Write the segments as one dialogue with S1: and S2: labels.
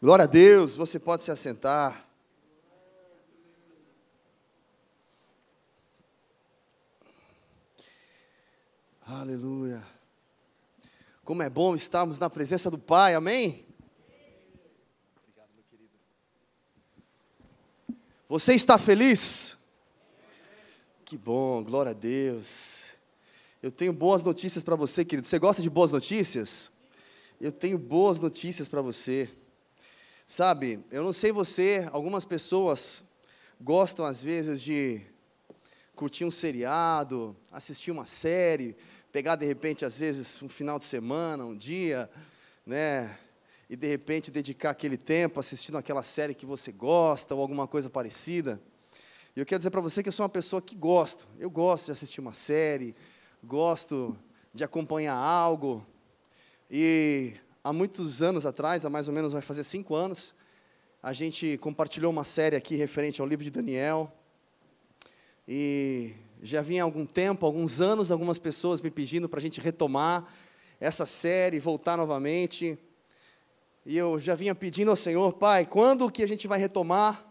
S1: Glória a Deus, você pode se assentar. Aleluia. Como é bom estarmos na presença do Pai, amém? Obrigado, meu querido. Você está feliz? Que bom, glória a Deus. Eu tenho boas notícias para você, querido. Você gosta de boas notícias? Eu tenho boas notícias para você. Sabe, eu não sei você, algumas pessoas gostam às vezes de curtir um seriado, assistir uma série, pegar de repente às vezes um final de semana, um dia, né, e de repente dedicar aquele tempo assistindo aquela série que você gosta ou alguma coisa parecida. E eu quero dizer para você que eu sou uma pessoa que gosta. Eu gosto de assistir uma série, gosto de acompanhar algo. E há muitos anos atrás, há mais ou menos vai fazer cinco anos, a gente compartilhou uma série aqui referente ao livro de Daniel. E já vinha há algum tempo, alguns anos, algumas pessoas me pedindo para a gente retomar essa série, voltar novamente. E eu já vinha pedindo ao Senhor, Pai, quando que a gente vai retomar?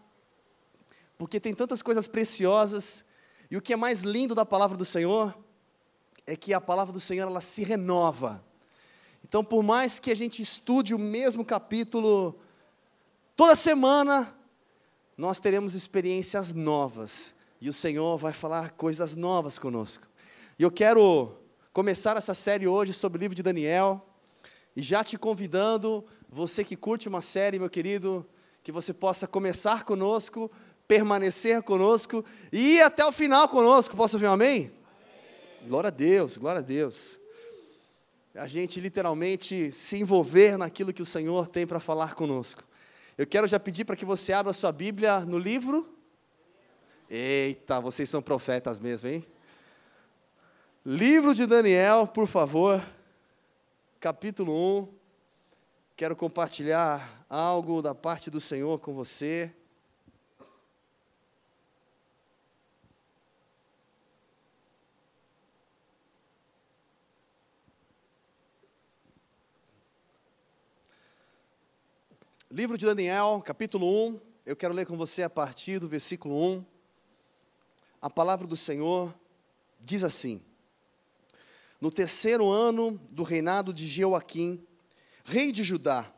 S1: Porque tem tantas coisas preciosas. E o que é mais lindo da palavra do Senhor é que a palavra do Senhor ela se renova. Então, por mais que a gente estude o mesmo capítulo toda semana, nós teremos experiências novas e o Senhor vai falar coisas novas conosco. E eu quero começar essa série hoje sobre o livro de Daniel e já te convidando, você que curte uma série, meu querido, que você possa começar conosco, permanecer conosco e ir até o final conosco. Posso ouvir um amém? amém? Glória a Deus, glória a Deus a gente literalmente se envolver naquilo que o Senhor tem para falar conosco. Eu quero já pedir para que você abra sua Bíblia no livro. Eita, vocês são profetas mesmo, hein? Livro de Daniel, por favor, capítulo 1. Quero compartilhar algo da parte do Senhor com você. Livro de Daniel, capítulo 1, eu quero ler com você a partir do versículo 1. A palavra do Senhor diz assim: No terceiro ano do reinado de Jeoaquim, rei de Judá,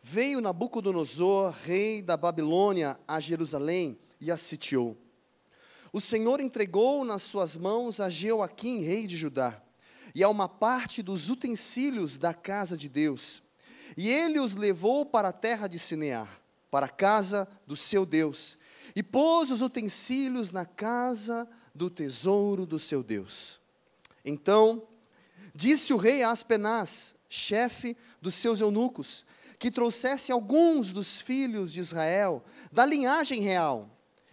S1: veio Nabucodonosor, rei da Babilônia, a Jerusalém e a sitiou. O Senhor entregou nas suas mãos a Jeoaquim, rei de Judá, e a uma parte dos utensílios da casa de Deus e ele os levou para a terra de Sinear, para a casa do seu Deus, e pôs os utensílios na casa do tesouro do seu Deus. Então, disse o rei a Aspenaz, chefe dos seus eunucos, que trouxesse alguns dos filhos de Israel, da linhagem real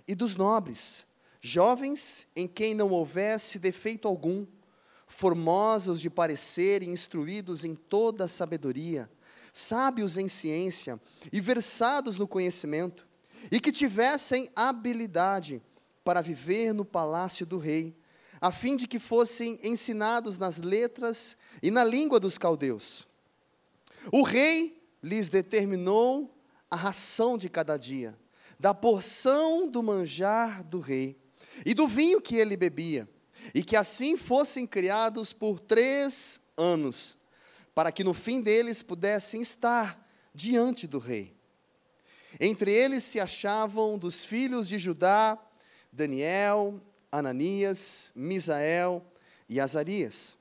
S1: e dos nobres, jovens em quem não houvesse defeito algum, formosos de parecer e instruídos em toda a sabedoria, sábios em ciência e versados no conhecimento, e que tivessem habilidade para viver no palácio do rei, a fim de que fossem ensinados nas letras e na língua dos caldeus. O rei lhes determinou a ração de cada dia, da porção do manjar do rei e do vinho que ele bebia, e que assim fossem criados por três anos para que no fim deles pudessem estar diante do rei. Entre eles se achavam dos filhos de Judá Daniel, Ananias, Misael e Azarias.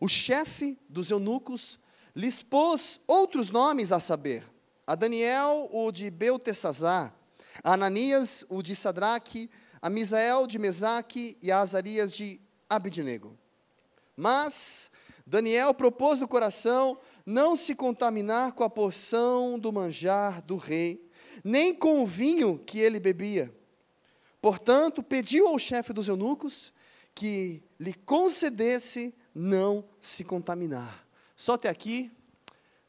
S1: O chefe dos eunucos lhes pôs outros nomes a saber: a Daniel, o de Beltesazar, a Ananias, o de Sadraque, a Misael de Mesaque e a Azarias de Abidnego. Mas Daniel propôs no coração não se contaminar com a porção do manjar do rei, nem com o vinho que ele bebia. Portanto, pediu ao chefe dos eunucos que lhe concedesse não se contaminar. Só até aqui.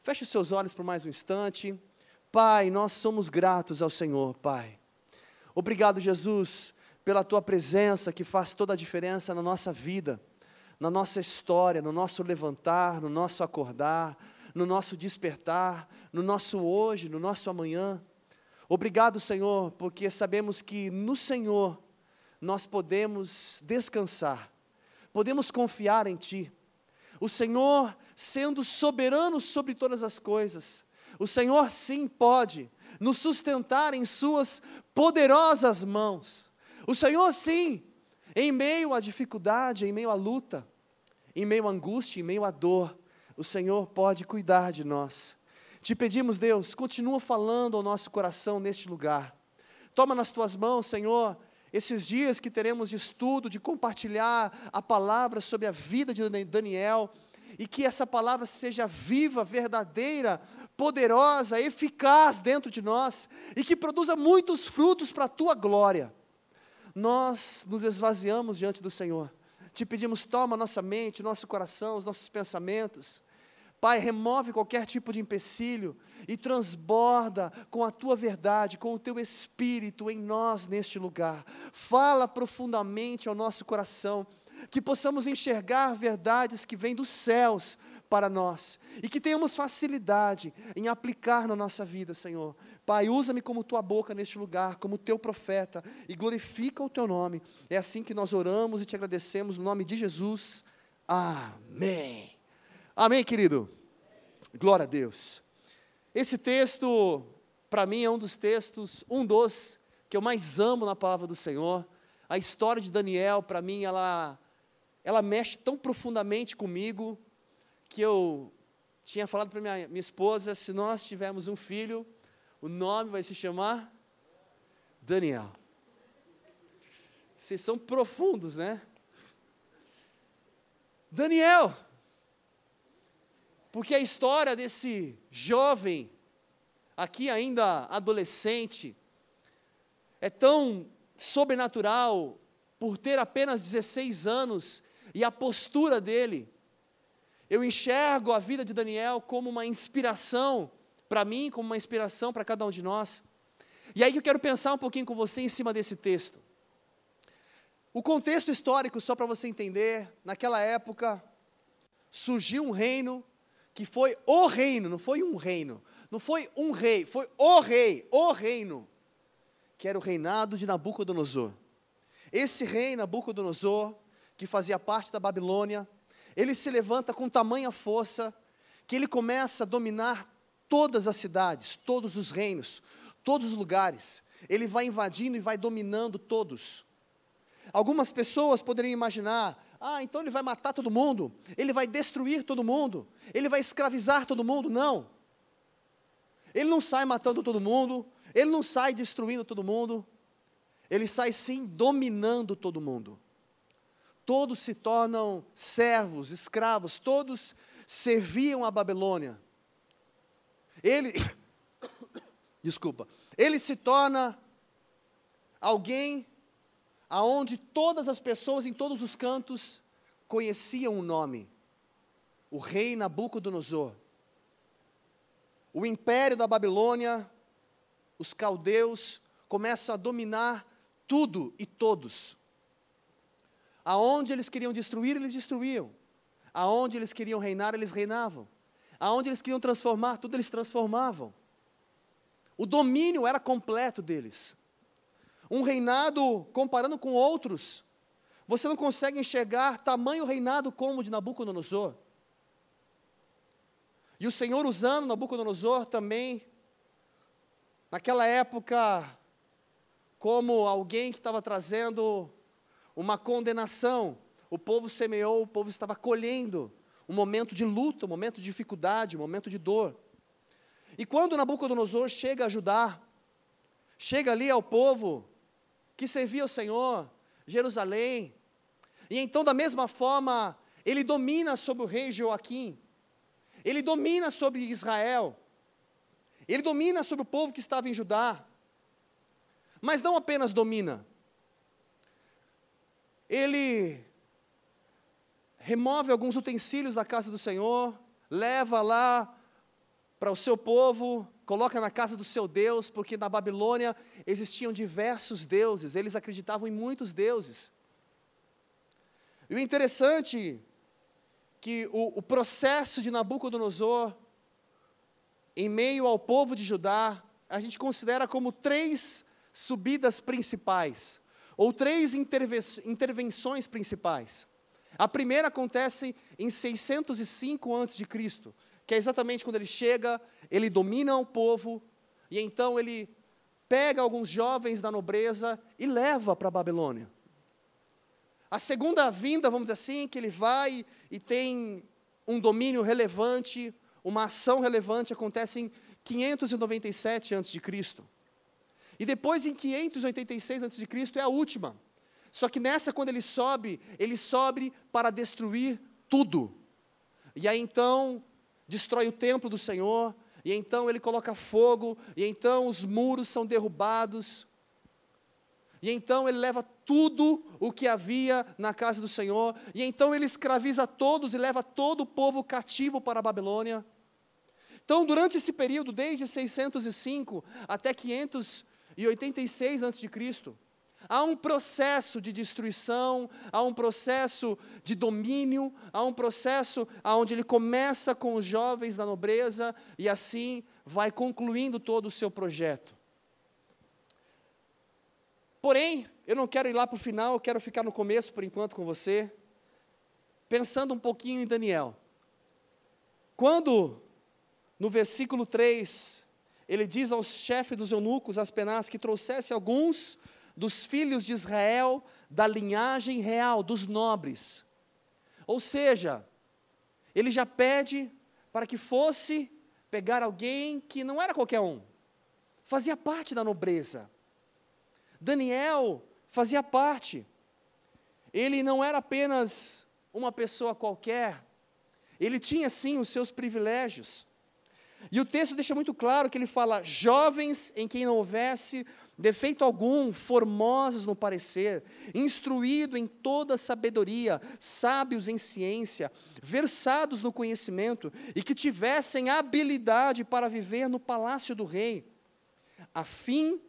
S1: Feche seus olhos por mais um instante. Pai, nós somos gratos ao Senhor, Pai. Obrigado, Jesus, pela tua presença que faz toda a diferença na nossa vida na nossa história, no nosso levantar, no nosso acordar, no nosso despertar, no nosso hoje, no nosso amanhã. Obrigado, Senhor, porque sabemos que no Senhor nós podemos descansar, podemos confiar em Ti. O Senhor, sendo soberano sobre todas as coisas, o Senhor sim pode nos sustentar em Suas poderosas mãos. O Senhor sim, em meio à dificuldade, em meio à luta, em meio à angústia, em meio à dor, o Senhor pode cuidar de nós. Te pedimos, Deus, continua falando ao nosso coração neste lugar. Toma nas tuas mãos, Senhor, esses dias que teremos de estudo, de compartilhar a palavra sobre a vida de Daniel, e que essa palavra seja viva, verdadeira, poderosa, eficaz dentro de nós, e que produza muitos frutos para a tua glória. Nós nos esvaziamos diante do Senhor, te pedimos, toma nossa mente, nosso coração, os nossos pensamentos, Pai, remove qualquer tipo de empecilho e transborda com a tua verdade, com o teu espírito em nós neste lugar. Fala profundamente ao nosso coração, que possamos enxergar verdades que vêm dos céus para nós e que tenhamos facilidade em aplicar na nossa vida, Senhor. Pai, usa-me como tua boca neste lugar, como teu profeta e glorifica o teu nome. É assim que nós oramos e te agradecemos no nome de Jesus. Amém. Amém, querido? Glória a Deus. Esse texto, para mim, é um dos textos, um dos que eu mais amo na palavra do Senhor. A história de Daniel, para mim, ela, ela mexe tão profundamente comigo que eu tinha falado para minha, minha esposa: se nós tivermos um filho, o nome vai se chamar Daniel. Vocês são profundos, né? Daniel, porque a história desse jovem, aqui ainda adolescente, é tão sobrenatural por ter apenas 16 anos e a postura dele. Eu enxergo a vida de Daniel como uma inspiração para mim, como uma inspiração para cada um de nós. E aí que eu quero pensar um pouquinho com você em cima desse texto. O contexto histórico, só para você entender, naquela época surgiu um reino que foi o reino, não foi um reino, não foi um rei, foi o rei, o reino, que era o reinado de Nabucodonosor. Esse rei, Nabucodonosor, que fazia parte da Babilônia, ele se levanta com tamanha força que ele começa a dominar todas as cidades, todos os reinos, todos os lugares. Ele vai invadindo e vai dominando todos. Algumas pessoas poderiam imaginar, ah, então ele vai matar todo mundo, ele vai destruir todo mundo, ele vai escravizar todo mundo. Não. Ele não sai matando todo mundo, ele não sai destruindo todo mundo, ele sai sim dominando todo mundo. Todos se tornam servos, escravos, todos serviam a Babilônia. Ele, desculpa, ele se torna alguém aonde todas as pessoas em todos os cantos conheciam o nome, o rei Nabucodonosor. O império da Babilônia, os caldeus começam a dominar tudo e todos. Aonde eles queriam destruir, eles destruíam. Aonde eles queriam reinar, eles reinavam. Aonde eles queriam transformar, tudo eles transformavam. O domínio era completo deles um reinado comparando com outros, você não consegue enxergar tamanho reinado como o de Nabucodonosor. E o Senhor usando Nabucodonosor também, naquela época, como alguém que estava trazendo uma condenação. O povo semeou, o povo estava colhendo um momento de luta, um momento de dificuldade, um momento de dor. E quando Nabucodonosor chega a ajudar, chega ali ao povo, que servia o Senhor, Jerusalém. E então, da mesma forma, ele domina sobre o rei Joaquim, ele domina sobre Israel, ele domina sobre o povo que estava em Judá, mas não apenas domina, ele remove alguns utensílios da casa do Senhor, leva lá para o seu povo, coloca na casa do seu Deus, porque na Babilônia existiam diversos deuses, eles acreditavam em muitos deuses. E o interessante que o, o processo de Nabucodonosor em meio ao povo de Judá, a gente considera como três subidas principais, ou três intervenções principais. A primeira acontece em 605 a.C., que é exatamente quando ele chega, ele domina o povo, e então ele pega alguns jovens da nobreza e leva para a Babilônia. A segunda vinda, vamos dizer assim, que ele vai e tem um domínio relevante, uma ação relevante, acontece em 597 a.C. E depois, em 586 a.C., é a última. Só que nessa, quando ele sobe, ele sobe para destruir tudo. E aí então, destrói o templo do Senhor, e então ele coloca fogo, e então os muros são derrubados. E então ele leva tudo o que havia na casa do Senhor, e então ele escraviza todos e leva todo o povo cativo para a Babilônia. Então, durante esse período, desde 605 até 586 a.C., há um processo de destruição, há um processo de domínio, há um processo onde ele começa com os jovens da nobreza e assim vai concluindo todo o seu projeto. Porém, eu não quero ir lá para o final, eu quero ficar no começo por enquanto com você, pensando um pouquinho em Daniel. Quando no versículo 3, ele diz aos chefes dos eunucos, Aspenaz, que trouxesse alguns dos filhos de Israel da linhagem real, dos nobres. Ou seja, ele já pede para que fosse pegar alguém que não era qualquer um, fazia parte da nobreza. Daniel fazia parte. Ele não era apenas uma pessoa qualquer, ele tinha sim os seus privilégios. E o texto deixa muito claro que ele fala: jovens em quem não houvesse defeito algum, formosos no parecer, instruído em toda sabedoria, sábios em ciência, versados no conhecimento e que tivessem habilidade para viver no palácio do rei, a fim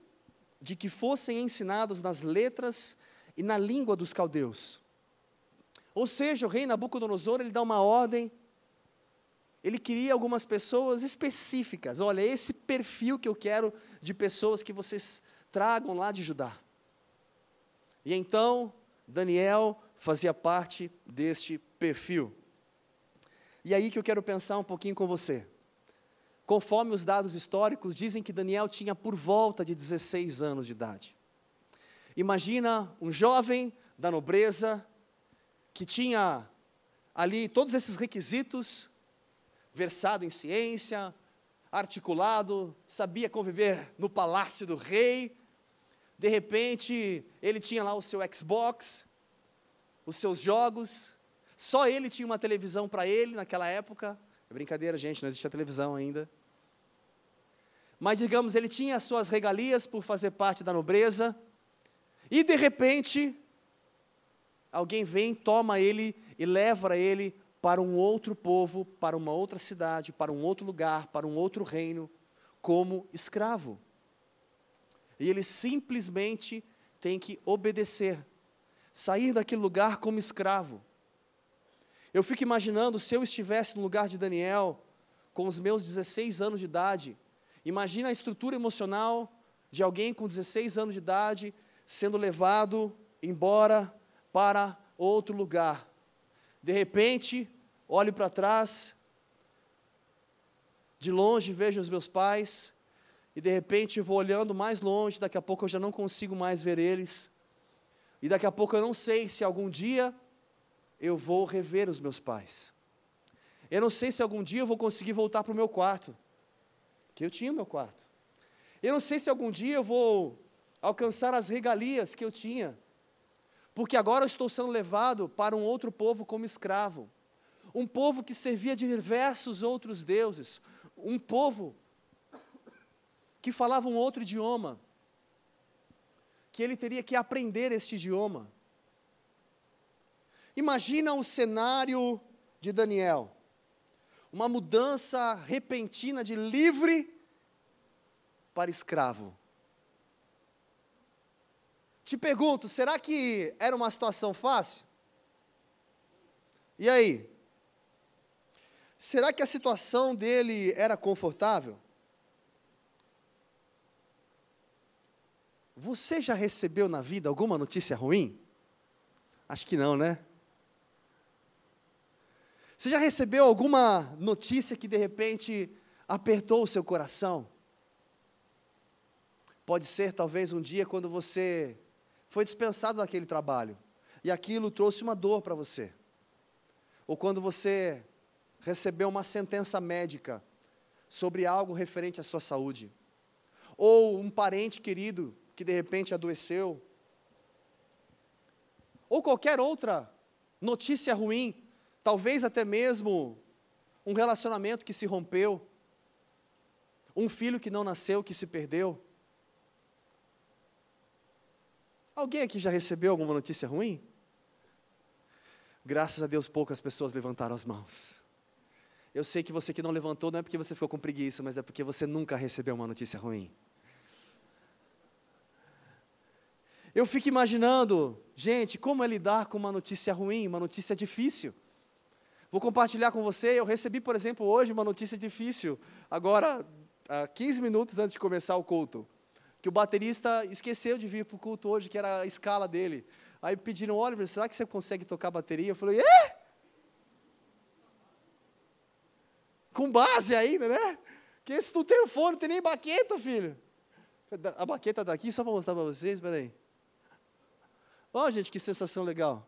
S1: de que fossem ensinados nas letras e na língua dos caldeus. Ou seja, o rei Nabucodonosor, ele dá uma ordem ele queria algumas pessoas específicas. Olha, esse perfil que eu quero de pessoas que vocês tragam lá de Judá. E então, Daniel fazia parte deste perfil. E aí que eu quero pensar um pouquinho com você. Conforme os dados históricos, dizem que Daniel tinha por volta de 16 anos de idade. Imagina um jovem da nobreza que tinha ali todos esses requisitos versado em ciência, articulado, sabia conviver no palácio do rei. De repente, ele tinha lá o seu Xbox, os seus jogos. Só ele tinha uma televisão para ele naquela época. É brincadeira, gente, não existia televisão ainda. Mas, digamos, ele tinha as suas regalias por fazer parte da nobreza. E, de repente, alguém vem, toma ele e leva ele para um outro povo, para uma outra cidade, para um outro lugar, para um outro reino, como escravo. E ele simplesmente tem que obedecer, sair daquele lugar como escravo. Eu fico imaginando se eu estivesse no lugar de Daniel, com os meus 16 anos de idade, imagina a estrutura emocional de alguém com 16 anos de idade sendo levado embora para outro lugar. De repente, olho para trás, de longe vejo os meus pais, e de repente vou olhando mais longe, daqui a pouco eu já não consigo mais ver eles, e daqui a pouco eu não sei se algum dia eu vou rever os meus pais. Eu não sei se algum dia eu vou conseguir voltar para o meu quarto, que eu tinha o meu quarto. Eu não sei se algum dia eu vou alcançar as regalias que eu tinha, porque agora eu estou sendo levado para um outro povo como escravo um povo que servia de diversos outros deuses, um povo que falava um outro idioma, que ele teria que aprender este idioma. Imagina o cenário de Daniel, uma mudança repentina de livre para escravo. Te pergunto, será que era uma situação fácil? E aí? Será que a situação dele era confortável? Você já recebeu na vida alguma notícia ruim? Acho que não, né? Você já recebeu alguma notícia que de repente apertou o seu coração? Pode ser talvez um dia quando você foi dispensado daquele trabalho e aquilo trouxe uma dor para você. Ou quando você recebeu uma sentença médica sobre algo referente à sua saúde. Ou um parente querido que de repente adoeceu. Ou qualquer outra notícia ruim, talvez até mesmo um relacionamento que se rompeu, um filho que não nasceu, que se perdeu. Alguém aqui já recebeu alguma notícia ruim? Graças a Deus, poucas pessoas levantaram as mãos. Eu sei que você que não levantou não é porque você ficou com preguiça, mas é porque você nunca recebeu uma notícia ruim. Eu fico imaginando, gente, como é lidar com uma notícia ruim, uma notícia difícil. Vou compartilhar com você, eu recebi, por exemplo, hoje uma notícia difícil, agora, há 15 minutos antes de começar o culto, que o baterista esqueceu de vir para o culto hoje, que era a escala dele. Aí pediram, Oliver, será que você consegue tocar bateria? Eu falei, é? Com base ainda, né? Porque se não tem o fone, não tem nem baqueta, filho. A baqueta está aqui, só para mostrar para vocês, espera aí. Ó, oh, gente, que sensação legal.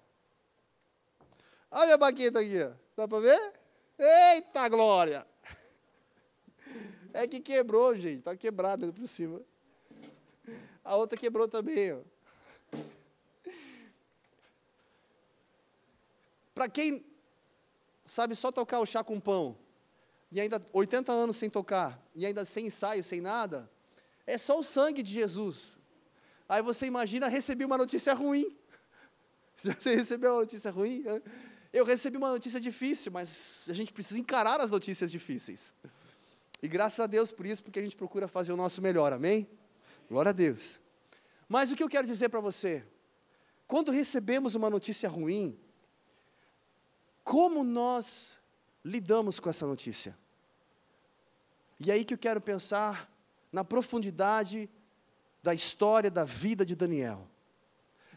S1: Olha a minha baqueta aqui, ó. Dá para ver? Eita glória! É que quebrou, gente. Está quebrada por cima. A outra quebrou também, ó. Para quem sabe só tocar o chá com pão, e ainda 80 anos sem tocar, e ainda sem ensaio, sem nada, é só o sangue de Jesus. Aí você imagina receber uma notícia ruim. Você recebeu uma notícia ruim? Eu recebi uma notícia difícil, mas a gente precisa encarar as notícias difíceis. E graças a Deus por isso, porque a gente procura fazer o nosso melhor, amém? Glória a Deus. Mas o que eu quero dizer para você? Quando recebemos uma notícia ruim, como nós lidamos com essa notícia? E é aí que eu quero pensar na profundidade da história da vida de Daniel.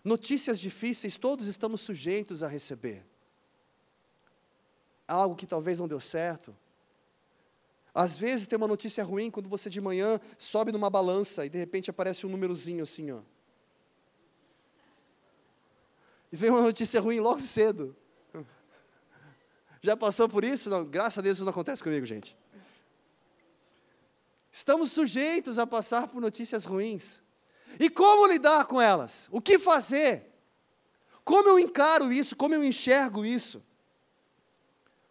S1: Notícias difíceis todos estamos sujeitos a receber. Algo que talvez não deu certo. Às vezes tem uma notícia ruim quando você de manhã sobe numa balança e de repente aparece um númerozinho assim, ó. E vem uma notícia ruim logo cedo. Já passou por isso? Não, graças a Deus isso não acontece comigo, gente. Estamos sujeitos a passar por notícias ruins. E como lidar com elas? O que fazer? Como eu encaro isso? Como eu enxergo isso?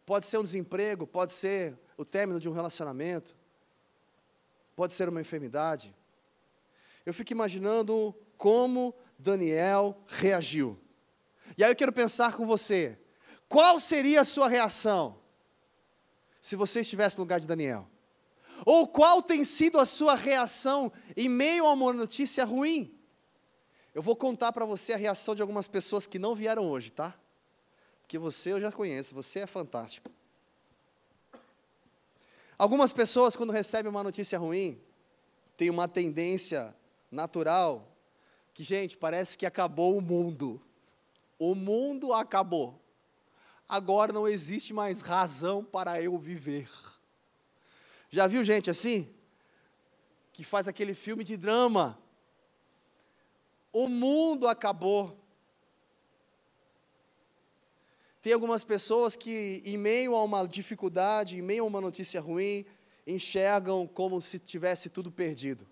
S1: Pode ser um desemprego, pode ser o término de um relacionamento, pode ser uma enfermidade. Eu fico imaginando como Daniel reagiu. E aí eu quero pensar com você: qual seria a sua reação se você estivesse no lugar de Daniel? Ou qual tem sido a sua reação em meio a uma notícia ruim? Eu vou contar para você a reação de algumas pessoas que não vieram hoje, tá? Porque você eu já conheço, você é fantástico. Algumas pessoas, quando recebem uma notícia ruim, têm uma tendência natural que, gente, parece que acabou o mundo. O mundo acabou. Agora não existe mais razão para eu viver. Já viu gente assim? Que faz aquele filme de drama. O mundo acabou. Tem algumas pessoas que, em meio a uma dificuldade, em meio a uma notícia ruim, enxergam como se tivesse tudo perdido.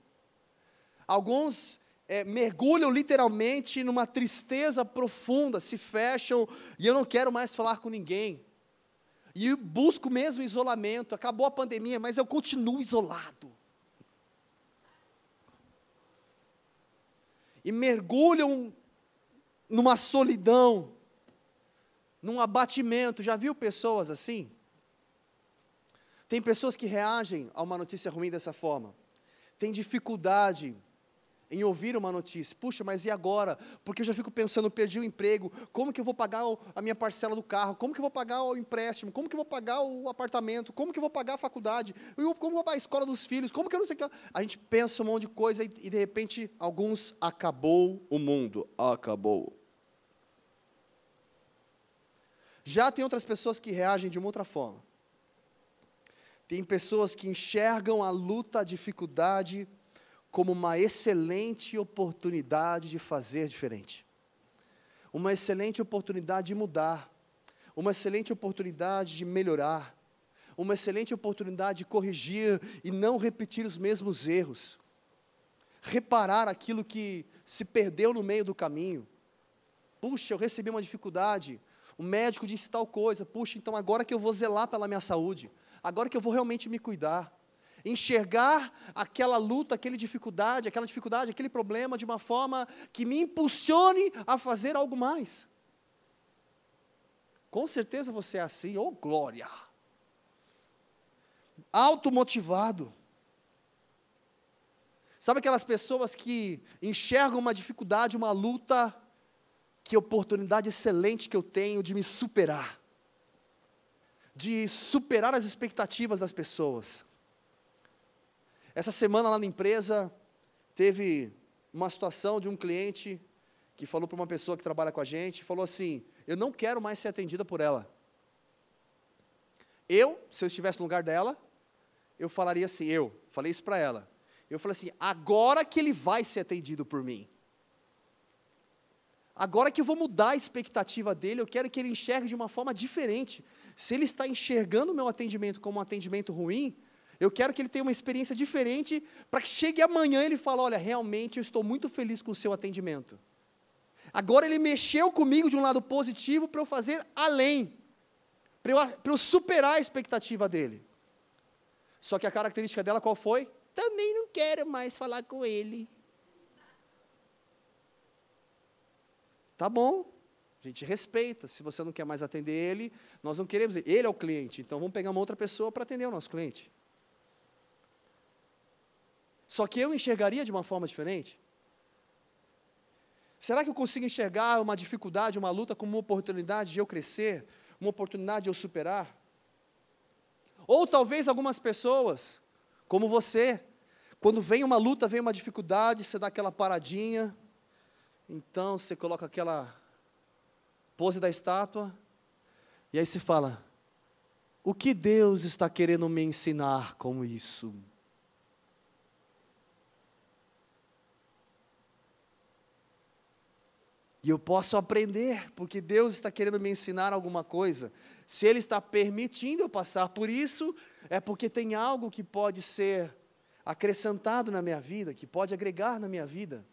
S1: Alguns é, mergulham literalmente numa tristeza profunda, se fecham e eu não quero mais falar com ninguém e busco mesmo isolamento. Acabou a pandemia, mas eu continuo isolado. E mergulham numa solidão, num abatimento. Já viu pessoas assim? Tem pessoas que reagem a uma notícia ruim dessa forma. Tem dificuldade em ouvir uma notícia. Puxa, mas e agora? Porque eu já fico pensando, perdi o emprego, como que eu vou pagar a minha parcela do carro? Como que eu vou pagar o empréstimo? Como que eu vou pagar o apartamento? Como que eu vou pagar a faculdade? Como que eu vou pagar a escola dos filhos? Como que eu não sei o que? A gente pensa um monte de coisa e, e de repente alguns acabou o mundo. Acabou. Já tem outras pessoas que reagem de uma outra forma. Tem pessoas que enxergam a luta, a dificuldade, como uma excelente oportunidade de fazer diferente, uma excelente oportunidade de mudar, uma excelente oportunidade de melhorar, uma excelente oportunidade de corrigir e não repetir os mesmos erros, reparar aquilo que se perdeu no meio do caminho. Puxa, eu recebi uma dificuldade, o médico disse tal coisa, puxa, então agora que eu vou zelar pela minha saúde, agora que eu vou realmente me cuidar enxergar aquela luta, aquela dificuldade, aquela dificuldade, aquele problema de uma forma que me impulsione a fazer algo mais. Com certeza você é assim, oh glória! Automotivado. Sabe aquelas pessoas que enxergam uma dificuldade, uma luta, que oportunidade excelente que eu tenho de me superar, de superar as expectativas das pessoas. Essa semana lá na empresa, teve uma situação de um cliente que falou para uma pessoa que trabalha com a gente, falou assim: Eu não quero mais ser atendida por ela. Eu, se eu estivesse no lugar dela, eu falaria assim: Eu, falei isso para ela. Eu falei assim: agora que ele vai ser atendido por mim. Agora que eu vou mudar a expectativa dele, eu quero que ele enxergue de uma forma diferente. Se ele está enxergando o meu atendimento como um atendimento ruim, eu quero que ele tenha uma experiência diferente para que chegue amanhã e ele fale: olha, realmente eu estou muito feliz com o seu atendimento. Agora ele mexeu comigo de um lado positivo para eu fazer além, para eu, para eu superar a expectativa dele. Só que a característica dela qual foi? Também não quero mais falar com ele. Tá bom, a gente respeita. Se você não quer mais atender ele, nós não queremos. Ele é o cliente, então vamos pegar uma outra pessoa para atender o nosso cliente. Só que eu enxergaria de uma forma diferente? Será que eu consigo enxergar uma dificuldade, uma luta como uma oportunidade de eu crescer, uma oportunidade de eu superar? Ou talvez algumas pessoas, como você, quando vem uma luta, vem uma dificuldade, você dá aquela paradinha, então você coloca aquela pose da estátua, e aí se fala: o que Deus está querendo me ensinar com isso? E eu posso aprender, porque Deus está querendo me ensinar alguma coisa. Se Ele está permitindo eu passar por isso, é porque tem algo que pode ser acrescentado na minha vida, que pode agregar na minha vida.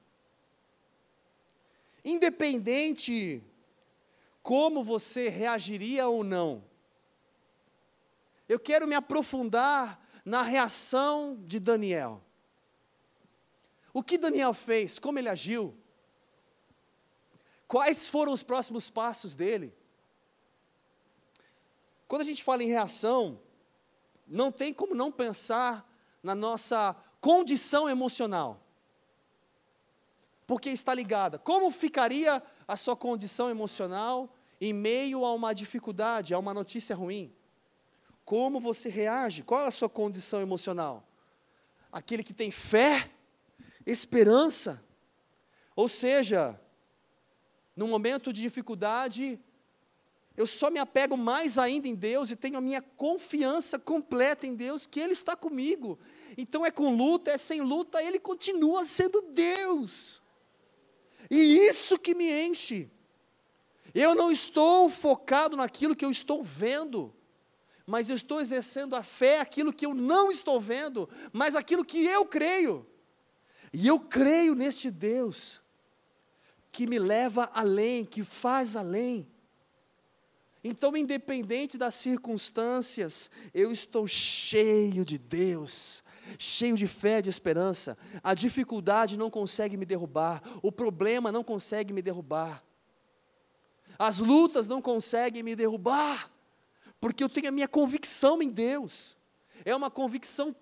S1: Independente como você reagiria ou não, eu quero me aprofundar na reação de Daniel. O que Daniel fez, como ele agiu, Quais foram os próximos passos dele? Quando a gente fala em reação, não tem como não pensar na nossa condição emocional. Porque está ligada. Como ficaria a sua condição emocional em meio a uma dificuldade, a uma notícia ruim? Como você reage? Qual é a sua condição emocional? Aquele que tem fé, esperança. Ou seja, no momento de dificuldade, eu só me apego mais ainda em Deus e tenho a minha confiança completa em Deus, que Ele está comigo. Então é com luta, é sem luta, Ele continua sendo Deus. E isso que me enche. Eu não estou focado naquilo que eu estou vendo, mas eu estou exercendo a fé, aquilo que eu não estou vendo, mas aquilo que eu creio. E eu creio neste Deus que me leva além, que faz além. Então, independente das circunstâncias, eu estou cheio de Deus, cheio de fé, de esperança. A dificuldade não consegue me derrubar, o problema não consegue me derrubar, as lutas não conseguem me derrubar, porque eu tenho a minha convicção em Deus, é uma convicção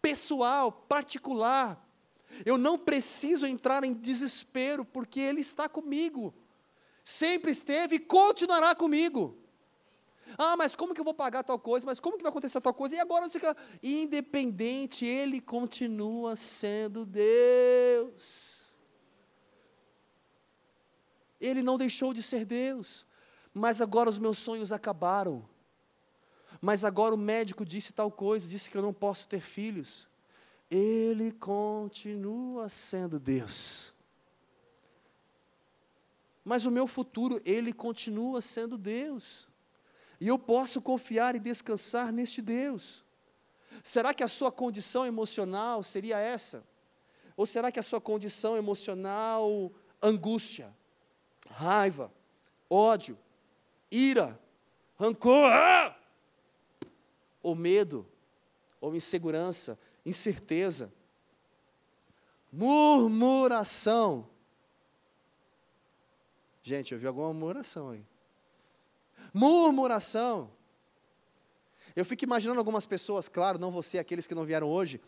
S1: pessoal, particular, Eu não preciso entrar em desespero, porque Ele está comigo. Sempre esteve e continuará comigo. Ah, mas como que eu vou pagar tal coisa? Mas como que vai acontecer tal coisa? E agora o que. Independente, Ele continua sendo Deus. Ele não deixou de ser Deus. Mas agora os meus sonhos acabaram. Mas agora o médico disse tal coisa, disse que eu não posso ter filhos. Ele continua sendo Deus. Mas o meu futuro, ele continua sendo Deus. E eu posso confiar e descansar neste Deus. Será que a sua condição emocional seria essa? Ou será que a sua condição emocional, angústia, raiva, ódio, ira, rancor, ah! ou medo, ou insegurança, incerteza, murmuração. Gente, eu vi alguma murmuração aí. Murmuração. Eu fico imaginando algumas pessoas, claro, não você, aqueles que não vieram hoje.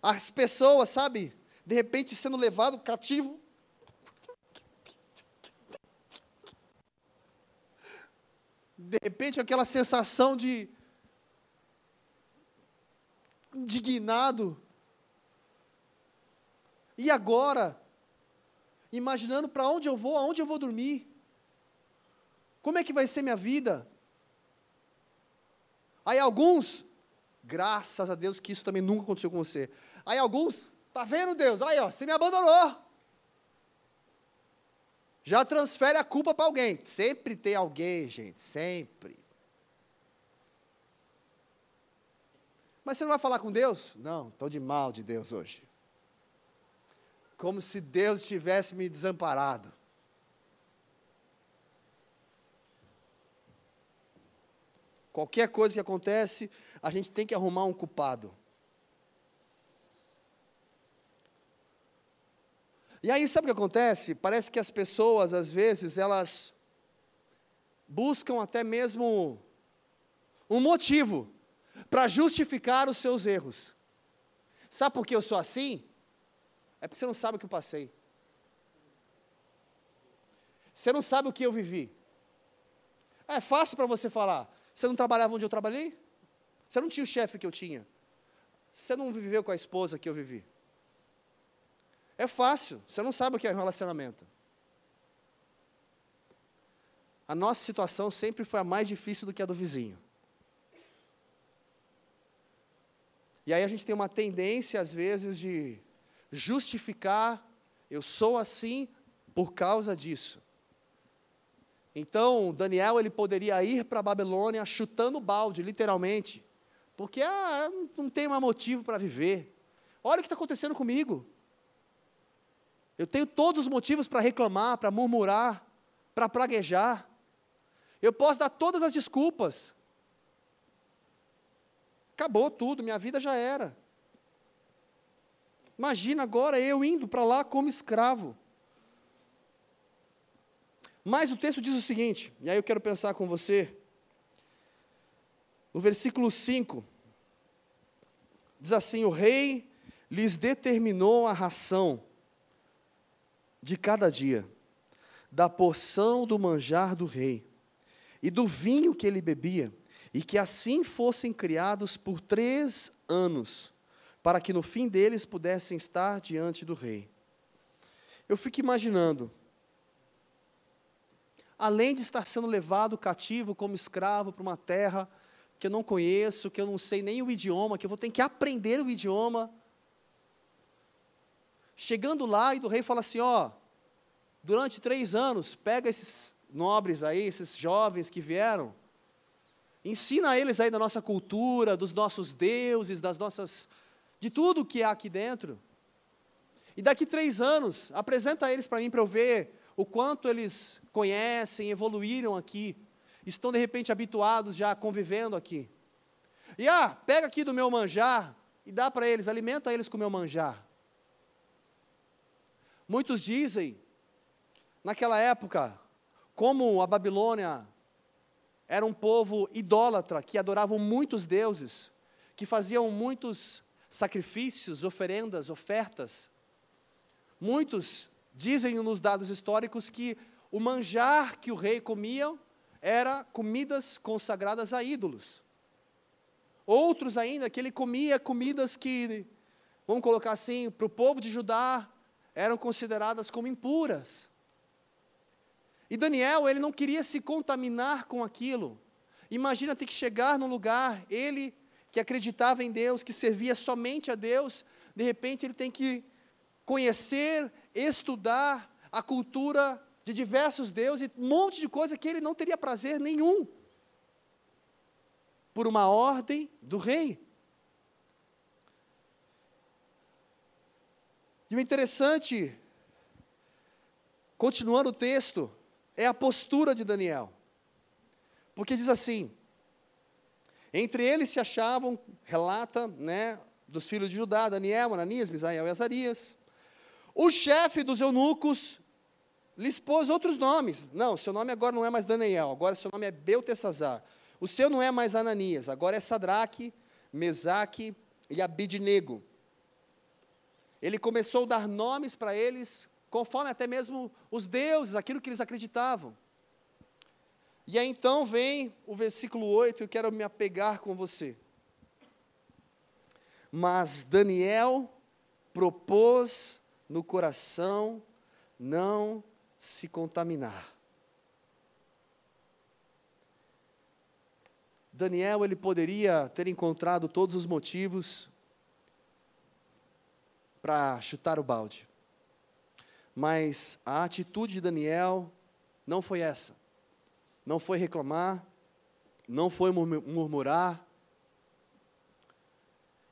S1: As pessoas, sabe, de repente sendo levado cativo. De repente aquela sensação de indignado. E agora? Imaginando para onde eu vou, aonde eu vou dormir. Como é que vai ser minha vida? Aí alguns, graças a Deus que isso também nunca aconteceu com você. Aí alguns, tá vendo Deus? Aí ó, você me abandonou. Já transfere a culpa para alguém. Sempre tem alguém, gente, sempre. Mas você não vai falar com Deus? Não, estou de mal de Deus hoje. Como se Deus tivesse me desamparado. Qualquer coisa que acontece, a gente tem que arrumar um culpado. E aí, sabe o que acontece? Parece que as pessoas, às vezes, elas buscam até mesmo um motivo para justificar os seus erros. Sabe por que eu sou assim? É porque você não sabe o que eu passei. Você não sabe o que eu vivi. É fácil para você falar. Você não trabalhava onde eu trabalhei? Você não tinha o chefe que eu tinha? Você não viveu com a esposa que eu vivi? É fácil. Você não sabe o que é relacionamento. A nossa situação sempre foi a mais difícil do que a do vizinho. E aí a gente tem uma tendência, às vezes, de justificar, eu sou assim por causa disso. Então, Daniel ele poderia ir para a Babilônia chutando balde, literalmente, porque ah, não tem mais motivo para viver. Olha o que está acontecendo comigo. Eu tenho todos os motivos para reclamar, para murmurar, para praguejar. Eu posso dar todas as desculpas. Acabou tudo, minha vida já era. Imagina agora eu indo para lá como escravo. Mas o texto diz o seguinte, e aí eu quero pensar com você. No versículo 5, diz assim: O rei lhes determinou a ração de cada dia, da porção do manjar do rei, e do vinho que ele bebia, e que assim fossem criados por três anos, para que no fim deles pudessem estar diante do rei. Eu fico imaginando, além de estar sendo levado cativo como escravo para uma terra que eu não conheço, que eu não sei nem o idioma, que eu vou ter que aprender o idioma. Chegando lá e do rei fala assim: ó, durante três anos, pega esses nobres aí, esses jovens que vieram, Ensina eles aí da nossa cultura, dos nossos deuses, das nossas. de tudo que há aqui dentro. E daqui três anos, apresenta eles para mim para eu ver o quanto eles conhecem, evoluíram aqui, estão de repente habituados já convivendo aqui. E ah, pega aqui do meu manjar e dá para eles, alimenta eles com o meu manjar. Muitos dizem, naquela época, como a Babilônia era um povo idólatra, que adoravam muitos deuses, que faziam muitos sacrifícios, oferendas, ofertas. Muitos dizem nos dados históricos que o manjar que o rei comia era comidas consagradas a ídolos. Outros ainda que ele comia comidas que, vamos colocar assim, para o povo de Judá eram consideradas como impuras. E Daniel, ele não queria se contaminar com aquilo. Imagina ter que chegar num lugar, ele que acreditava em Deus, que servia somente a Deus, de repente ele tem que conhecer, estudar a cultura de diversos deuses, um monte de coisa que ele não teria prazer nenhum, por uma ordem do rei. E o interessante, continuando o texto, é a postura de Daniel. Porque diz assim: entre eles se achavam, relata, né, dos filhos de Judá, Daniel, Ananias, Misael e Azarias. O chefe dos eunucos lhes pôs outros nomes. Não, seu nome agora não é mais Daniel, agora seu nome é Beltesazar. O seu não é mais Ananias, agora é Sadraque, Mesaque e Abidnego. Ele começou a dar nomes para eles conforme até mesmo os deuses, aquilo que eles acreditavam. E aí então vem o versículo 8, eu quero me apegar com você. Mas Daniel propôs no coração não se contaminar. Daniel ele poderia ter encontrado todos os motivos para chutar o balde. Mas a atitude de Daniel não foi essa. Não foi reclamar, não foi murmurar.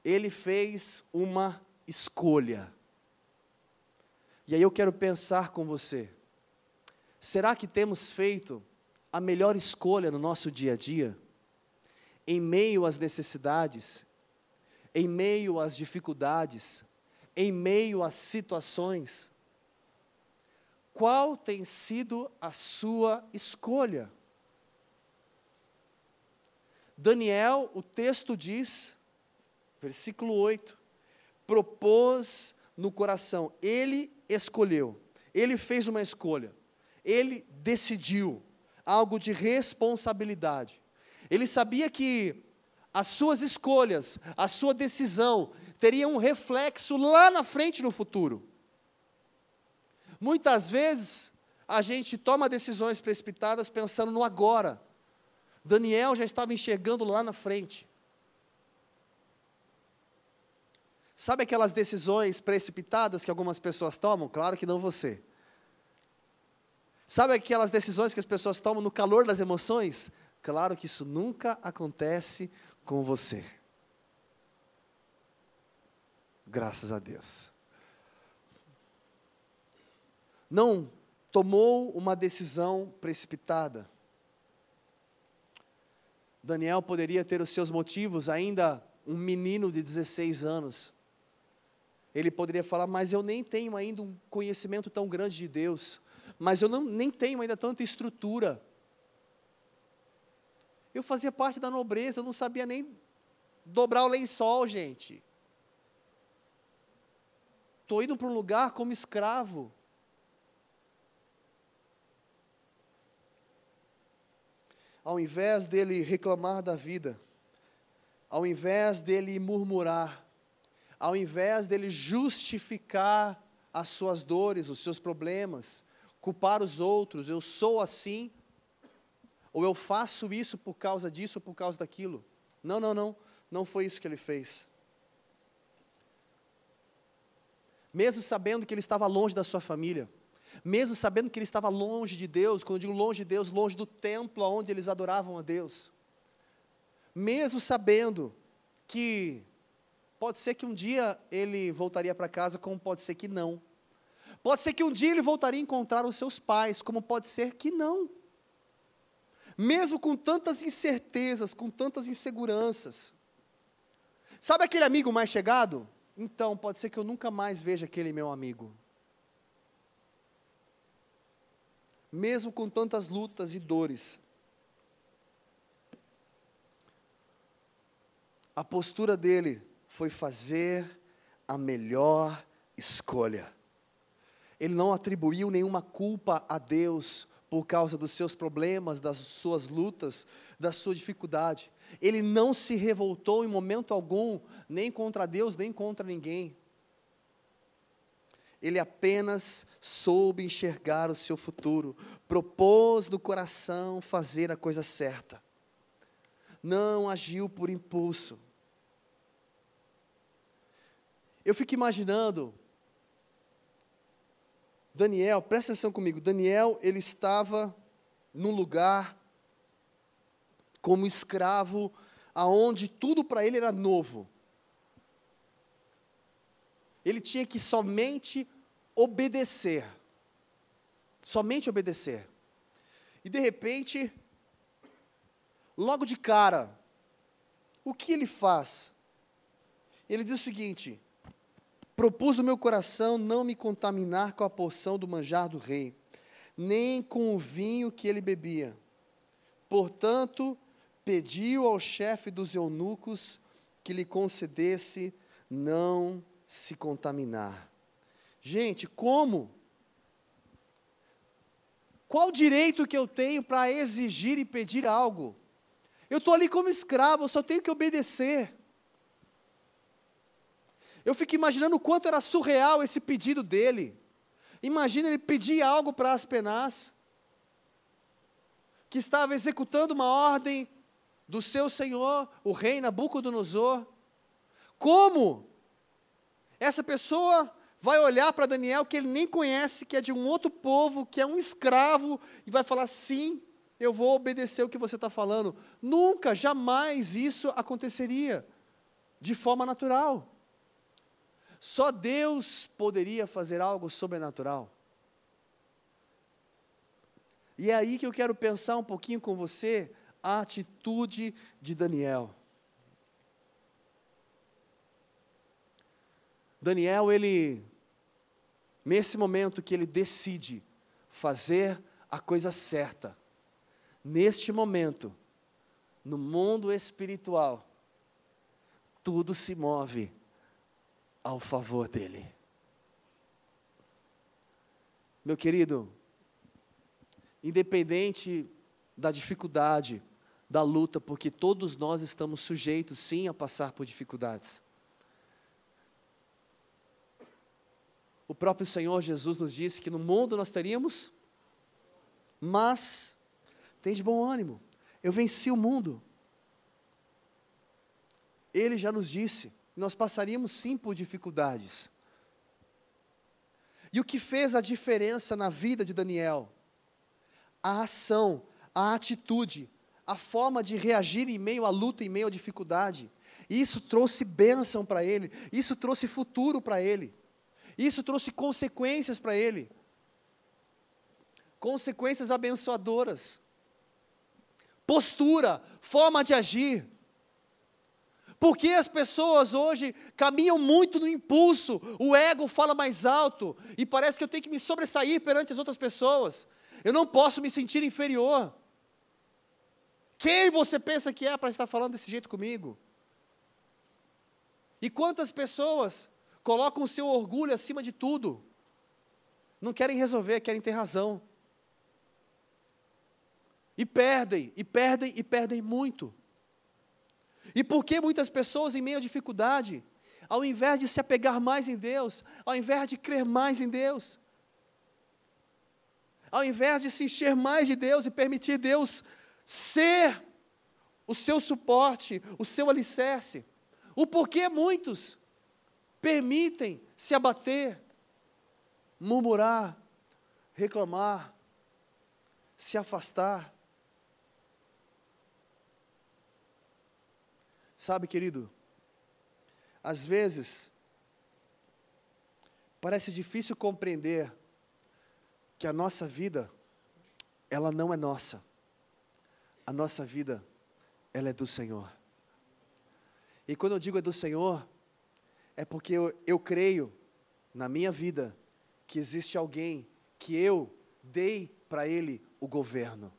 S1: Ele fez uma escolha. E aí eu quero pensar com você: será que temos feito a melhor escolha no nosso dia a dia? Em meio às necessidades, em meio às dificuldades, em meio às situações? Qual tem sido a sua escolha? Daniel, o texto diz, versículo 8, propôs no coração, ele escolheu, ele fez uma escolha, ele decidiu algo de responsabilidade. Ele sabia que as suas escolhas, a sua decisão, teria um reflexo lá na frente no futuro. Muitas vezes a gente toma decisões precipitadas pensando no agora. Daniel já estava enxergando lá na frente. Sabe aquelas decisões precipitadas que algumas pessoas tomam? Claro que não você. Sabe aquelas decisões que as pessoas tomam no calor das emoções? Claro que isso nunca acontece com você. Graças a Deus. Não tomou uma decisão precipitada. Daniel poderia ter os seus motivos, ainda um menino de 16 anos. Ele poderia falar, mas eu nem tenho ainda um conhecimento tão grande de Deus, mas eu não, nem tenho ainda tanta estrutura. Eu fazia parte da nobreza, eu não sabia nem dobrar o lençol, gente. Estou indo para um lugar como escravo. Ao invés dele reclamar da vida, ao invés dele murmurar, ao invés dele justificar as suas dores, os seus problemas, culpar os outros, eu sou assim, ou eu faço isso por causa disso ou por causa daquilo. Não, não, não, não foi isso que ele fez. Mesmo sabendo que ele estava longe da sua família, mesmo sabendo que ele estava longe de Deus, quando eu digo longe de Deus, longe do templo onde eles adoravam a Deus, mesmo sabendo que pode ser que um dia ele voltaria para casa, como pode ser que não. Pode ser que um dia ele voltaria a encontrar os seus pais, como pode ser que não. Mesmo com tantas incertezas, com tantas inseguranças. Sabe aquele amigo mais chegado? Então, pode ser que eu nunca mais veja aquele meu amigo. Mesmo com tantas lutas e dores. A postura dele foi fazer a melhor escolha. ele não atribuiu nenhuma culpa a Deus por causa dos seus problemas, das suas lutas, da sua dificuldade. Ele não se revoltou em momento algum, nem contra Deus, nem contra ninguém. Ele apenas soube enxergar o seu futuro, propôs no coração fazer a coisa certa. Não agiu por impulso. Eu fico imaginando Daniel, presta atenção comigo. Daniel, ele estava num lugar como escravo, aonde tudo para ele era novo. Ele tinha que somente obedecer. Somente obedecer. E de repente, logo de cara, o que ele faz? Ele diz o seguinte: Propus no meu coração não me contaminar com a porção do manjar do rei, nem com o vinho que ele bebia. Portanto, pediu ao chefe dos eunucos que lhe concedesse não se contaminar. Gente, como? Qual direito que eu tenho para exigir e pedir algo? Eu estou ali como escravo, eu só tenho que obedecer. Eu fico imaginando o quanto era surreal esse pedido dele. Imagina ele pedir algo para Aspenaz, que estava executando uma ordem do seu senhor, o rei Nabucodonosor. Como essa pessoa vai olhar para Daniel, que ele nem conhece, que é de um outro povo, que é um escravo, e vai falar: sim, eu vou obedecer o que você está falando. Nunca, jamais isso aconteceria de forma natural. Só Deus poderia fazer algo sobrenatural. E é aí que eu quero pensar um pouquinho com você a atitude de Daniel. Daniel, ele, nesse momento que ele decide fazer a coisa certa, neste momento, no mundo espiritual, tudo se move ao favor dele. Meu querido, independente da dificuldade, da luta, porque todos nós estamos sujeitos sim a passar por dificuldades. O próprio Senhor Jesus nos disse que no mundo nós teríamos, mas tem de bom ânimo, eu venci o mundo. Ele já nos disse nós passaríamos sim por dificuldades. E o que fez a diferença na vida de Daniel? A ação, a atitude, a forma de reagir em meio à luta, em meio à dificuldade. Isso trouxe bênção para ele, isso trouxe futuro para ele, isso trouxe consequências para ele. Consequências abençoadoras. Postura, forma de agir. Porque as pessoas hoje caminham muito no impulso, o ego fala mais alto e parece que eu tenho que me sobressair perante as outras pessoas. Eu não posso me sentir inferior. Quem você pensa que é para estar falando desse jeito comigo? E quantas pessoas colocam o seu orgulho acima de tudo? Não querem resolver, querem ter razão. E perdem, e perdem, e perdem muito. E por que muitas pessoas, em meio à dificuldade, ao invés de se apegar mais em Deus, ao invés de crer mais em Deus, ao invés de se encher mais de Deus e permitir Deus ser o seu suporte, o seu alicerce, o porquê muitos permitem se abater, murmurar, reclamar, se afastar, Sabe, querido, às vezes, parece difícil compreender que a nossa vida, ela não é nossa. A nossa vida, ela é do Senhor. E quando eu digo é do Senhor, é porque eu, eu creio na minha vida que existe alguém que eu dei para ele o governo.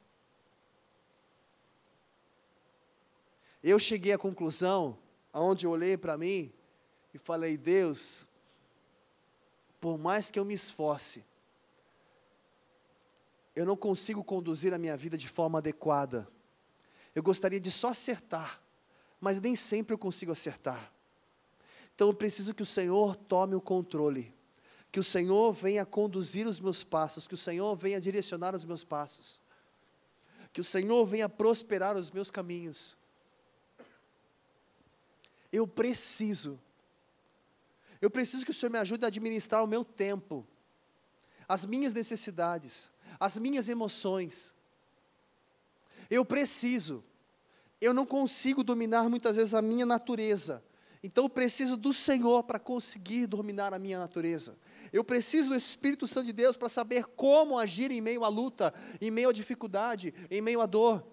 S1: Eu cheguei à conclusão, aonde eu olhei para mim e falei: Deus, por mais que eu me esforce, eu não consigo conduzir a minha vida de forma adequada. Eu gostaria de só acertar, mas nem sempre eu consigo acertar. Então eu preciso que o Senhor tome o controle, que o Senhor venha conduzir os meus passos, que o Senhor venha direcionar os meus passos, que o Senhor venha prosperar os meus caminhos. Eu preciso, eu preciso que o Senhor me ajude a administrar o meu tempo, as minhas necessidades, as minhas emoções. Eu preciso, eu não consigo dominar muitas vezes a minha natureza, então eu preciso do Senhor para conseguir dominar a minha natureza. Eu preciso do Espírito Santo de Deus para saber como agir em meio à luta, em meio à dificuldade, em meio à dor.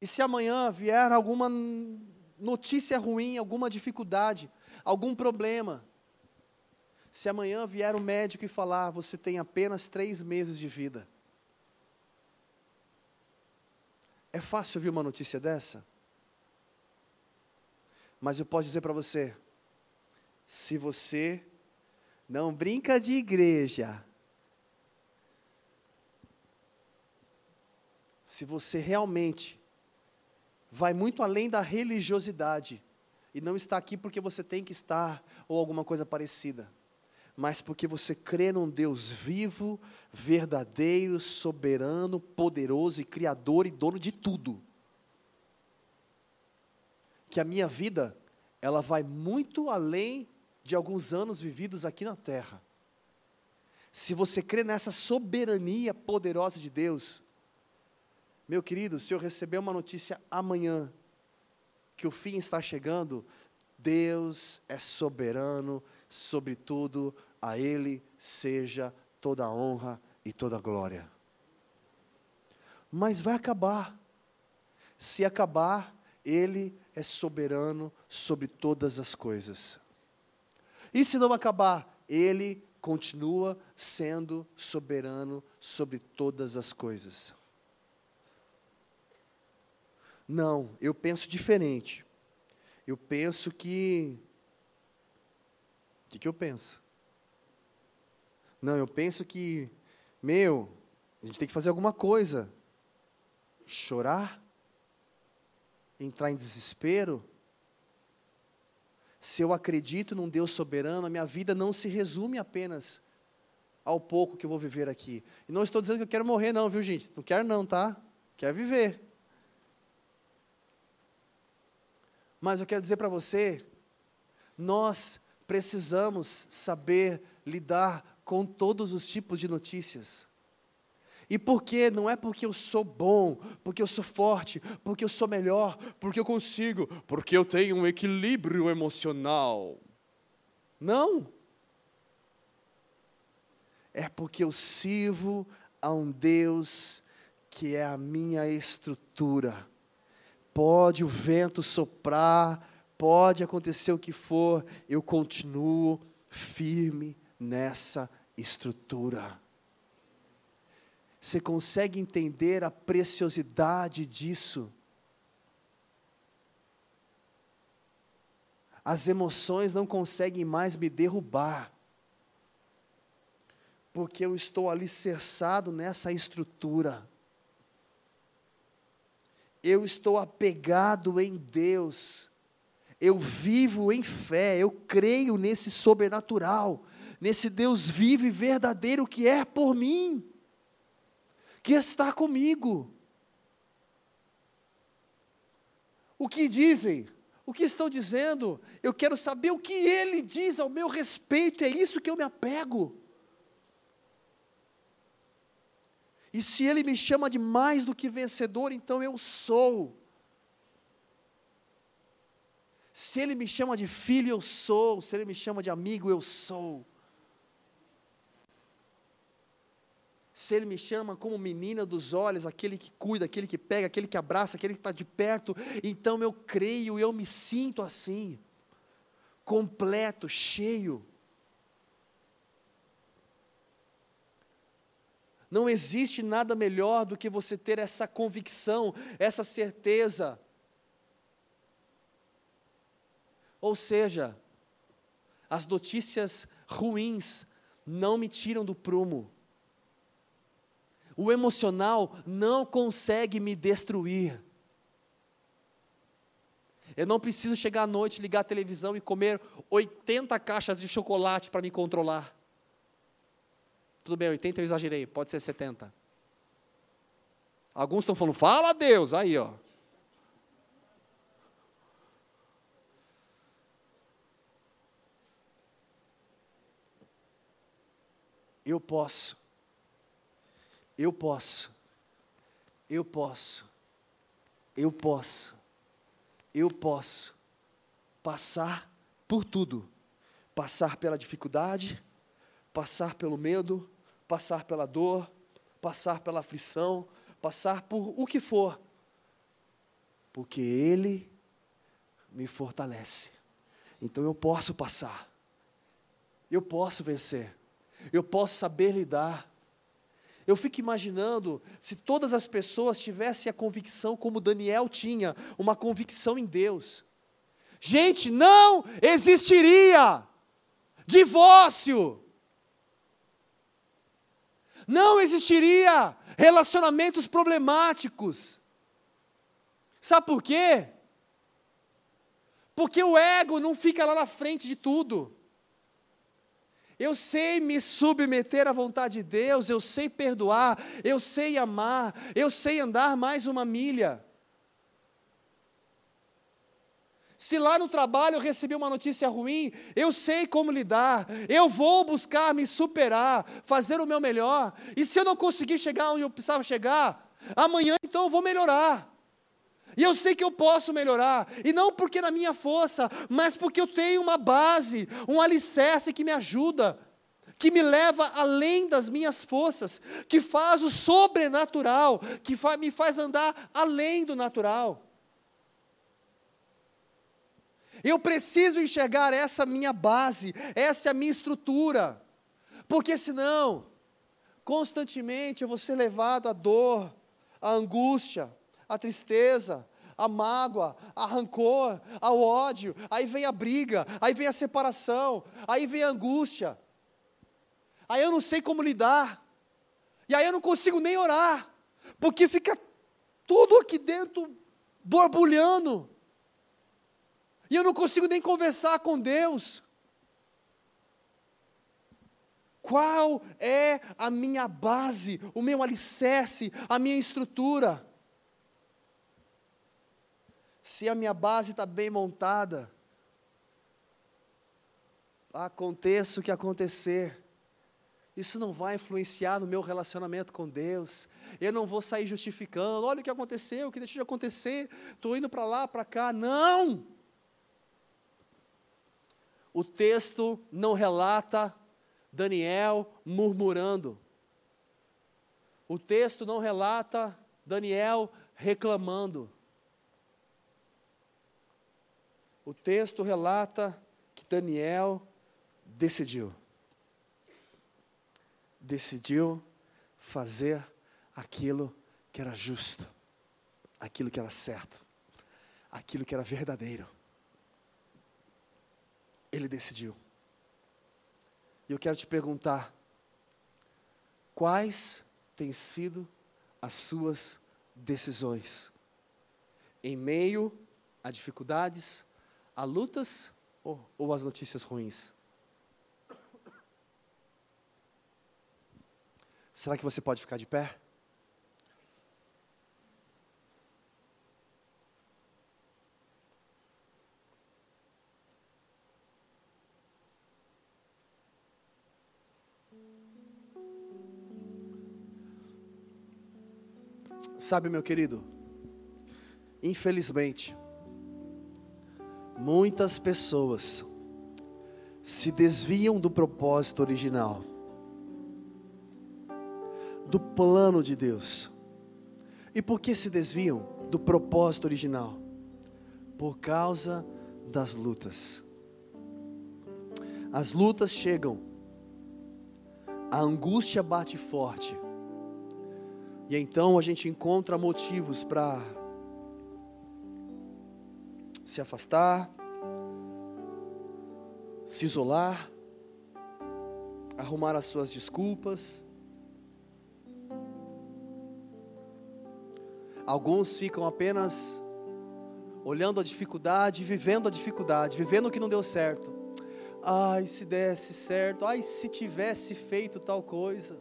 S1: E se amanhã vier alguma notícia ruim, alguma dificuldade, algum problema, se amanhã vier o médico e falar, você tem apenas três meses de vida. É fácil ouvir uma notícia dessa? Mas eu posso dizer para você: se você não brinca de igreja, se você realmente vai muito além da religiosidade, e não está aqui porque você tem que estar, ou alguma coisa parecida, mas porque você crê num Deus vivo, verdadeiro, soberano, poderoso e criador e dono de tudo que a minha vida, ela vai muito além de alguns anos vividos aqui na terra. Se você crê nessa soberania poderosa de Deus, meu querido, se eu receber uma notícia amanhã, que o fim está chegando, Deus é soberano sobre tudo, a Ele seja toda a honra e toda a glória. Mas vai acabar. Se acabar, Ele é soberano sobre todas as coisas. E se não acabar, Ele continua sendo soberano sobre todas as coisas. Não, eu penso diferente. Eu penso que. O que, que eu penso? Não, eu penso que, meu, a gente tem que fazer alguma coisa. Chorar? Entrar em desespero, se eu acredito num Deus soberano, a minha vida não se resume apenas ao pouco que eu vou viver aqui. E não estou dizendo que eu quero morrer, não, viu, gente? Não quero, não, tá? Quero viver. Mas eu quero dizer para você, nós precisamos saber lidar com todos os tipos de notícias. E por quê? Não é porque eu sou bom, porque eu sou forte, porque eu sou melhor, porque eu consigo, porque eu tenho um equilíbrio emocional. Não. É porque eu sirvo a um Deus que é a minha estrutura. Pode o vento soprar, pode acontecer o que for, eu continuo firme nessa estrutura. Você consegue entender a preciosidade disso? As emoções não conseguem mais me derrubar, porque eu estou alicerçado nessa estrutura. Eu estou apegado em Deus, eu vivo em fé, eu creio nesse sobrenatural, nesse Deus vivo e verdadeiro que é por mim que está comigo. O que dizem? O que estão dizendo? Eu quero saber o que ele diz ao meu respeito, é isso que eu me apego. E se ele me chama de mais do que vencedor, então eu sou. Se ele me chama de filho, eu sou. Se ele me chama de amigo, eu sou. Se Ele me chama como menina dos olhos, aquele que cuida, aquele que pega, aquele que abraça, aquele que está de perto, então eu creio, eu me sinto assim, completo, cheio. Não existe nada melhor do que você ter essa convicção, essa certeza. Ou seja, as notícias ruins não me tiram do prumo o emocional não consegue me destruir. Eu não preciso chegar à noite, ligar a televisão e comer 80 caixas de chocolate para me controlar. Tudo bem, 80 eu exagerei, pode ser 70. Alguns estão falando, fala Deus, aí ó. Eu posso, eu posso, eu posso, eu posso, eu posso passar por tudo, passar pela dificuldade, passar pelo medo, passar pela dor, passar pela aflição, passar por o que for, porque Ele me fortalece. Então eu posso passar, eu posso vencer. Eu posso saber lidar. Eu fico imaginando se todas as pessoas tivessem a convicção como Daniel tinha, uma convicção em Deus. Gente, não existiria divórcio. Não existiria relacionamentos problemáticos. Sabe por quê? Porque o ego não fica lá na frente de tudo. Eu sei me submeter à vontade de Deus, eu sei perdoar, eu sei amar, eu sei andar mais uma milha. Se lá no trabalho eu recebi uma notícia ruim, eu sei como lidar, eu vou buscar me superar, fazer o meu melhor, e se eu não conseguir chegar onde eu precisava chegar, amanhã então eu vou melhorar. E eu sei que eu posso melhorar, e não porque na minha força, mas porque eu tenho uma base, um alicerce que me ajuda, que me leva além das minhas forças, que faz o sobrenatural, que me faz andar além do natural. Eu preciso enxergar essa minha base, essa é a minha estrutura, porque senão, constantemente eu vou ser levado à dor, à angústia, a tristeza, a mágoa, a rancor, ao ódio, aí vem a briga, aí vem a separação, aí vem a angústia. Aí eu não sei como lidar. E aí eu não consigo nem orar, porque fica tudo aqui dentro borbulhando. E eu não consigo nem conversar com Deus. Qual é a minha base, o meu alicerce, a minha estrutura? Se a minha base está bem montada, aconteça o que acontecer, isso não vai influenciar no meu relacionamento com Deus. Eu não vou sair justificando, olha o que aconteceu, o que deixou de acontecer, estou indo para lá, para cá. Não! O texto não relata Daniel murmurando. O texto não relata Daniel reclamando. O texto relata que Daniel decidiu. Decidiu fazer aquilo que era justo, aquilo que era certo, aquilo que era verdadeiro. Ele decidiu. E eu quero te perguntar: quais têm sido as suas decisões? Em meio a dificuldades, a lutas ou, ou as notícias ruins? Será que você pode ficar de pé? Sabe, meu querido, infelizmente, muitas pessoas se desviam do propósito original, do plano de Deus. E por que se desviam do propósito original? Por causa das lutas. As lutas chegam, a angústia bate forte, e então a gente encontra motivos para se afastar, se isolar, arrumar as suas desculpas. Alguns ficam apenas olhando a dificuldade, vivendo a dificuldade, vivendo o que não deu certo. Ai, se desse certo, ai, se tivesse feito tal coisa.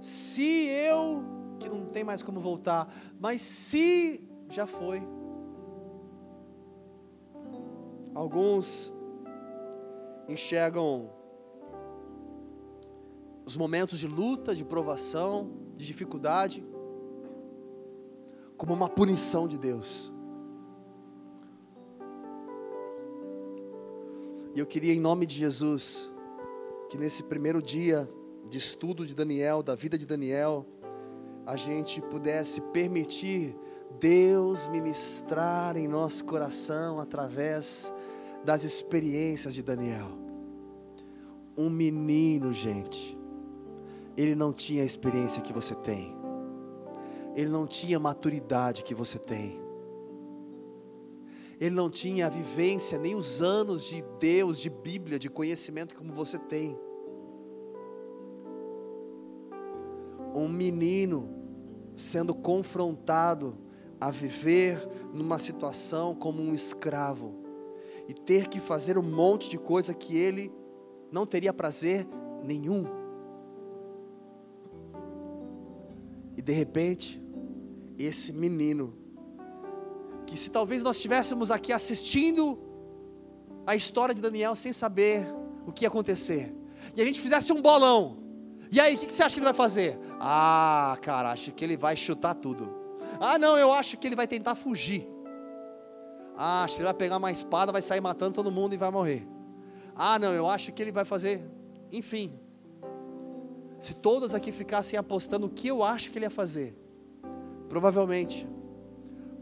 S1: Se eu, que não tem mais como voltar, mas se já foi. Alguns enxergam os momentos de luta, de provação, de dificuldade, como uma punição de Deus. E eu queria, em nome de Jesus, que nesse primeiro dia de estudo de Daniel, da vida de Daniel, a gente pudesse permitir Deus ministrar em nosso coração através das experiências de Daniel. Um menino, gente, ele não tinha a experiência que você tem, ele não tinha a maturidade que você tem, ele não tinha a vivência, nem os anos de Deus, de Bíblia, de conhecimento como você tem. Um menino sendo confrontado a viver numa situação como um escravo e ter que fazer um monte de coisa que ele não teria prazer nenhum. E de repente, esse menino, que se talvez nós estivéssemos aqui assistindo a história de Daniel sem saber o que ia acontecer, e a gente fizesse um bolão, e aí, o que, que você acha que ele vai fazer? Ah, cara, acho que ele vai chutar tudo. Ah, não, eu acho que ele vai tentar fugir. Ah, acho que ele vai pegar uma espada, vai sair matando todo mundo e vai morrer. Ah, não, eu acho que ele vai fazer. Enfim, se todos aqui ficassem apostando o que eu acho que ele ia fazer, provavelmente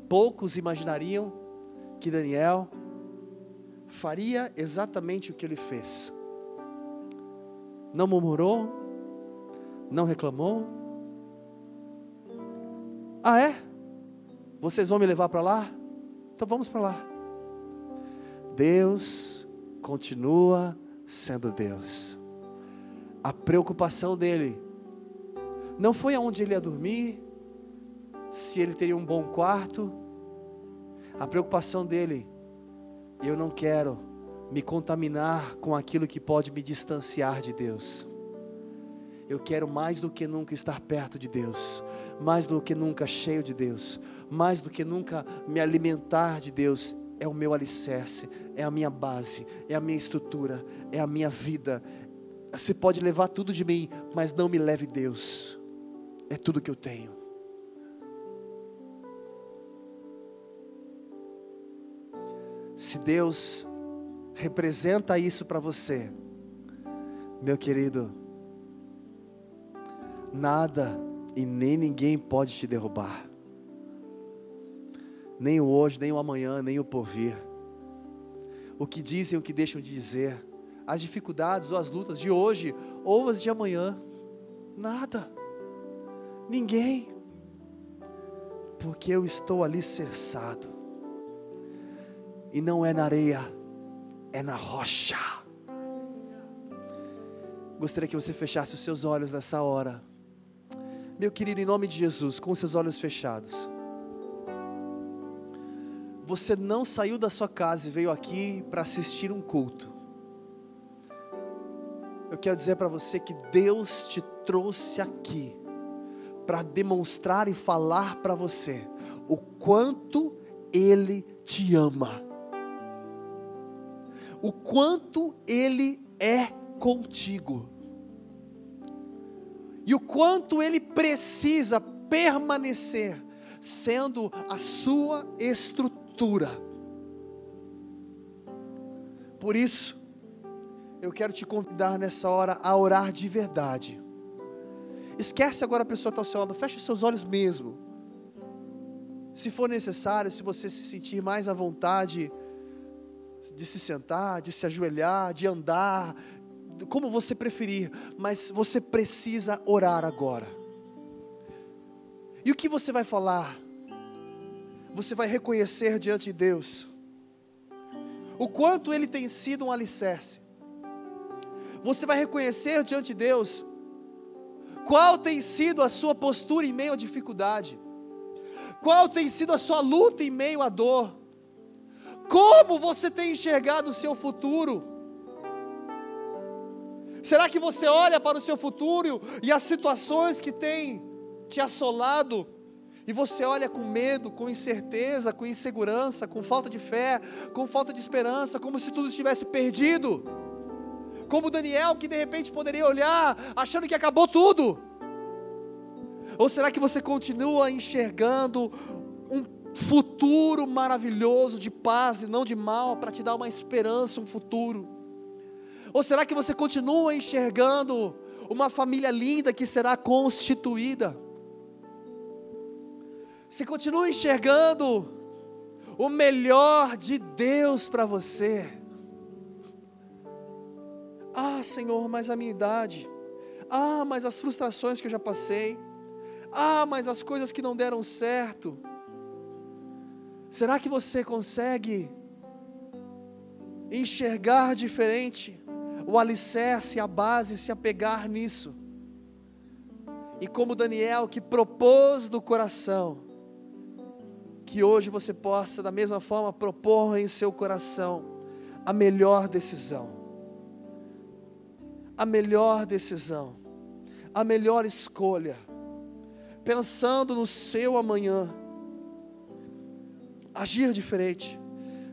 S1: poucos imaginariam que Daniel faria exatamente o que ele fez. Não murmurou, não reclamou. Ah, é? Vocês vão me levar para lá? Então vamos para lá. Deus continua sendo Deus a preocupação dele não foi aonde ele ia dormir, se ele teria um bom quarto. A preocupação dele, eu não quero me contaminar com aquilo que pode me distanciar de Deus. Eu quero mais do que nunca estar perto de Deus, mais do que nunca cheio de Deus, mais do que nunca me alimentar de Deus. É o meu alicerce, é a minha base, é a minha estrutura, é a minha vida, você pode levar tudo de mim, mas não me leve Deus. É tudo que eu tenho. Se Deus representa isso para você, meu querido, nada e nem ninguém pode te derrubar. Nem o hoje, nem o amanhã, nem o porvir. O que dizem, o que deixam de dizer as dificuldades ou as lutas de hoje ou as de amanhã. Nada. Ninguém. Porque eu estou ali cerçado. E não é na areia, é na rocha. Gostaria que você fechasse os seus olhos nessa hora. Meu querido, em nome de Jesus, com seus olhos fechados. Você não saiu da sua casa e veio aqui para assistir um culto. Eu quero dizer para você que Deus te trouxe aqui para demonstrar e falar para você o quanto Ele te ama, o quanto Ele é contigo, e o quanto Ele precisa permanecer sendo a sua estrutura. Por isso, eu quero te convidar nessa hora a orar de verdade. Esquece agora a pessoa que está ao seu lado, feche seus olhos mesmo. Se for necessário, se você se sentir mais à vontade de se sentar, de se ajoelhar, de andar, como você preferir, mas você precisa orar agora. E o que você vai falar? Você vai reconhecer diante de Deus o quanto Ele tem sido um alicerce você vai reconhecer diante de Deus qual tem sido a sua postura em meio à dificuldade. Qual tem sido a sua luta em meio à dor? Como você tem enxergado o seu futuro? Será que você olha para o seu futuro e as situações que têm te assolado e você olha com medo, com incerteza, com insegurança, com falta de fé, com falta de esperança, como se tudo estivesse perdido? Como Daniel que de repente poderia olhar achando que acabou tudo? Ou será que você continua enxergando um futuro maravilhoso de paz e não de mal para te dar uma esperança, um futuro? Ou será que você continua enxergando uma família linda que será constituída? Você continua enxergando o melhor de Deus para você? Ah, Senhor, mas a minha idade. Ah, mas as frustrações que eu já passei. Ah, mas as coisas que não deram certo. Será que você consegue enxergar diferente o alicerce, a base, se apegar nisso? E como Daniel que propôs do coração, que hoje você possa da mesma forma propor em seu coração a melhor decisão. A melhor decisão, a melhor escolha pensando no seu amanhã, agir diferente,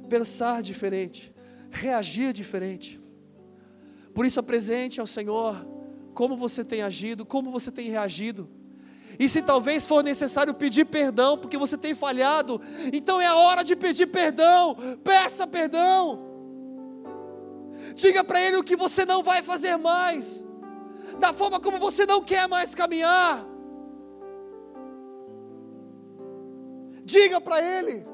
S1: pensar diferente, reagir diferente. Por isso, apresente ao Senhor como você tem agido, como você tem reagido. E se talvez for necessário pedir perdão, porque você tem falhado, então é a hora de pedir perdão. Peça perdão. Diga para Ele o que você não vai fazer mais, da forma como você não quer mais caminhar. Diga para Ele.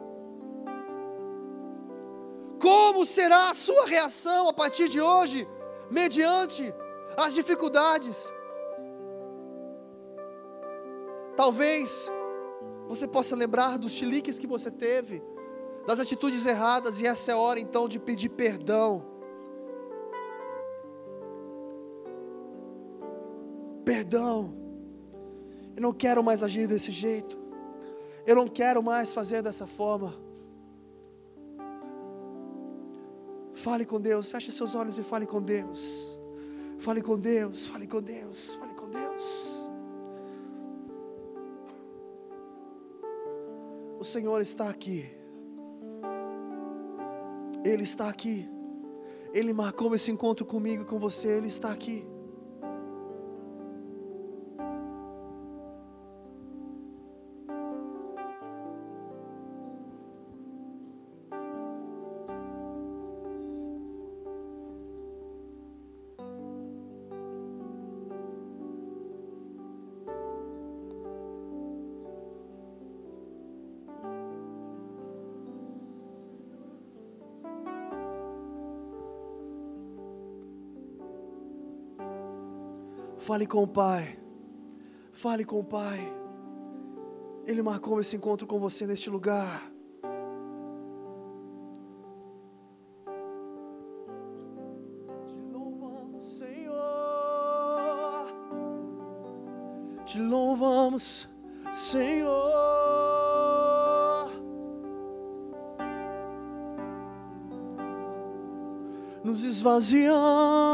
S1: Como será a sua reação a partir de hoje, mediante as dificuldades? Talvez você possa lembrar dos chiliques que você teve, das atitudes erradas, e essa é a hora então de pedir perdão. Perdão, eu não quero mais agir desse jeito. Eu não quero mais fazer dessa forma. Fale com Deus, feche seus olhos e fale com Deus. Fale com Deus, fale com Deus, fale com Deus. O Senhor está aqui. Ele está aqui. Ele marcou esse encontro comigo e com você. Ele está aqui. Fale com o Pai. Fale com o Pai. Ele marcou esse encontro com você neste lugar. Te louvamos, Senhor. Te louvamos, Senhor. Nos esvaziamos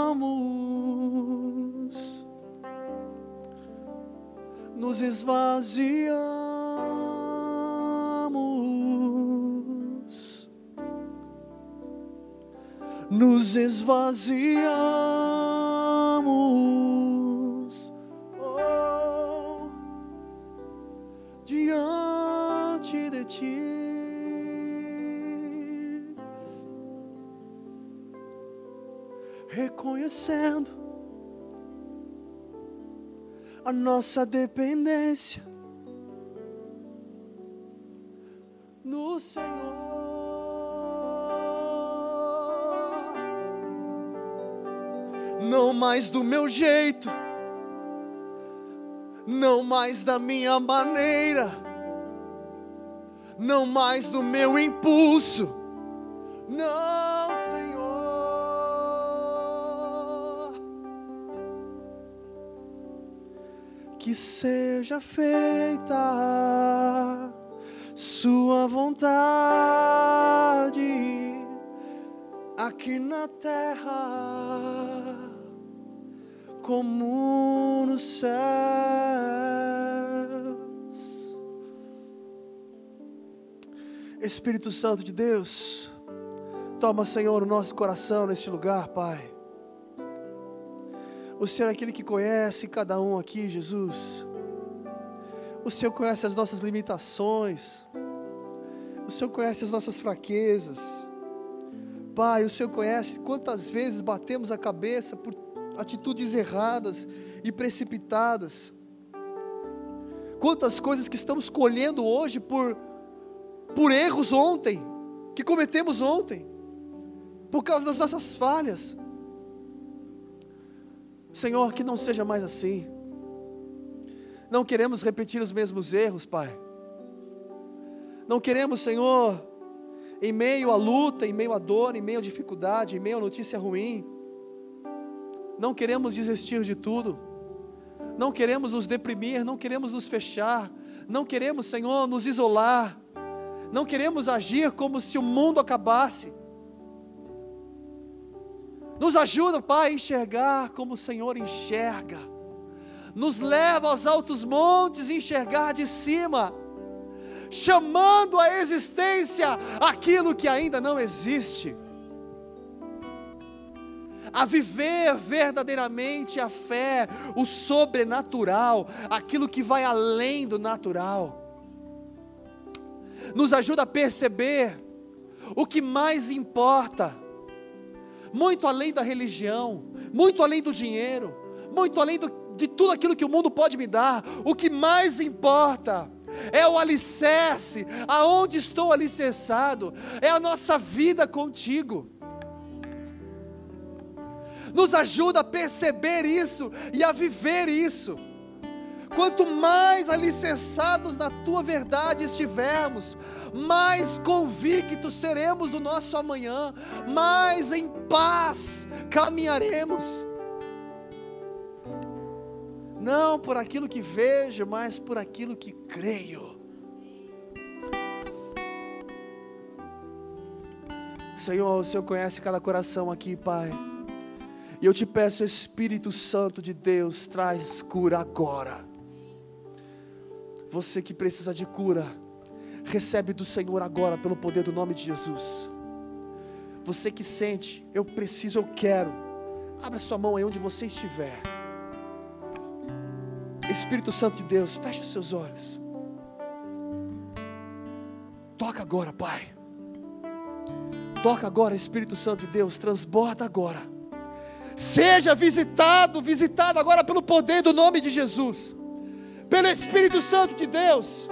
S1: nos esvaziamos, oh, diante de ti. Reconhecendo a nossa dependência mais do meu jeito, não mais da minha maneira, não mais do meu impulso, não que seja feita Sua vontade aqui na terra, como nos céus. Espírito Santo de Deus, toma, Senhor, o nosso coração neste lugar, Pai. O Senhor é aquele que conhece cada um aqui, Jesus. O Senhor conhece as nossas limitações. O Senhor conhece as nossas fraquezas. Pai, o Senhor conhece quantas vezes batemos a cabeça por atitudes erradas e precipitadas. Quantas coisas que estamos colhendo hoje por, por erros ontem, que cometemos ontem, por causa das nossas falhas. Senhor, que não seja mais assim. Não queremos repetir os mesmos erros, Pai. Não queremos, Senhor, em meio à luta, em meio à dor, em meio à dificuldade, em meio à notícia ruim, não queremos desistir de tudo, não queremos nos deprimir, não queremos nos fechar, não queremos, Senhor, nos isolar, não queremos agir como se o mundo acabasse. Nos ajuda, Pai, a enxergar como o Senhor enxerga. Nos leva aos altos montes enxergar de cima, chamando à existência aquilo que ainda não existe, a viver verdadeiramente a fé, o sobrenatural, aquilo que vai além do natural. Nos ajuda a perceber o que mais importa, muito além da religião, muito além do dinheiro, muito além do de tudo aquilo que o mundo pode me dar, o que mais importa é o alicerce, aonde estou alicerçado, é a nossa vida contigo. Nos ajuda a perceber isso e a viver isso. Quanto mais alicerçados na tua verdade estivermos, mais convictos seremos do nosso amanhã, mais em paz caminharemos não por aquilo que vejo, mas por aquilo que creio. Senhor, o Senhor conhece cada coração aqui, Pai. E eu te peço, Espírito Santo de Deus, traz cura agora. Você que precisa de cura, recebe do Senhor agora, pelo poder do nome de Jesus. Você que sente, eu preciso, eu quero. Abra sua mão aí onde você estiver. Espírito Santo de Deus, feche os seus olhos. Toca agora, Pai. Toca agora, Espírito Santo de Deus, transborda agora. Seja visitado, visitado agora pelo poder do nome de Jesus, pelo Espírito Santo de Deus.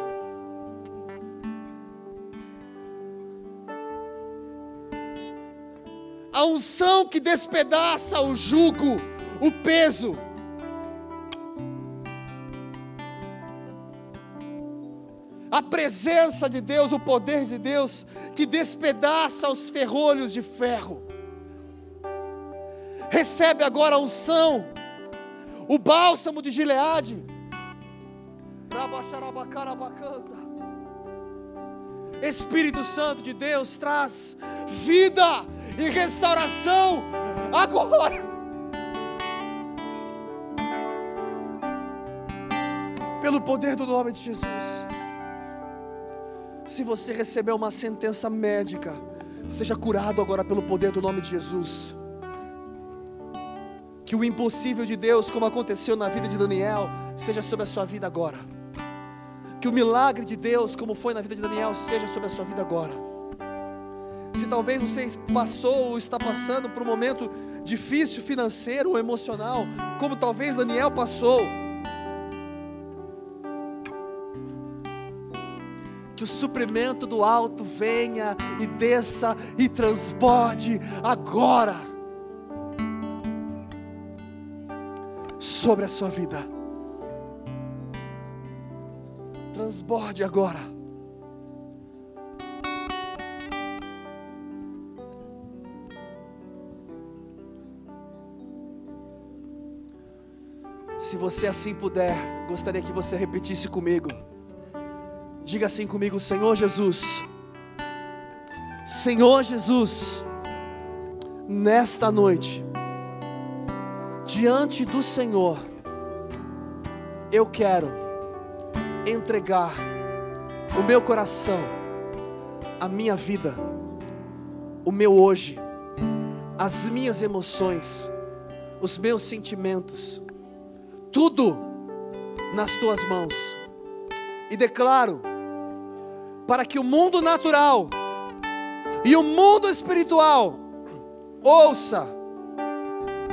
S1: A unção que despedaça o jugo, o peso, a presença de Deus, o poder de Deus, que despedaça os ferrolhos de ferro. Recebe agora a unção, o bálsamo de Gileade. Espírito Santo de Deus traz vida e restauração agora. Pelo poder do nome de Jesus. Se você recebeu uma sentença médica, seja curado agora pelo poder do nome de Jesus. Que o impossível de Deus, como aconteceu na vida de Daniel, seja sobre a sua vida agora. Que o milagre de Deus, como foi na vida de Daniel, seja sobre a sua vida agora. Se talvez você passou ou está passando por um momento difícil financeiro ou emocional, como talvez Daniel passou, que o suprimento do alto venha e desça e transborde agora sobre a sua vida. Transborde agora. Se você assim puder, gostaria que você repetisse comigo. Diga assim comigo, Senhor Jesus. Senhor Jesus, nesta noite, diante do Senhor, eu quero entregar o meu coração, a minha vida, o meu hoje, as minhas emoções, os meus sentimentos, tudo nas tuas mãos. E declaro para que o mundo natural e o mundo espiritual ouça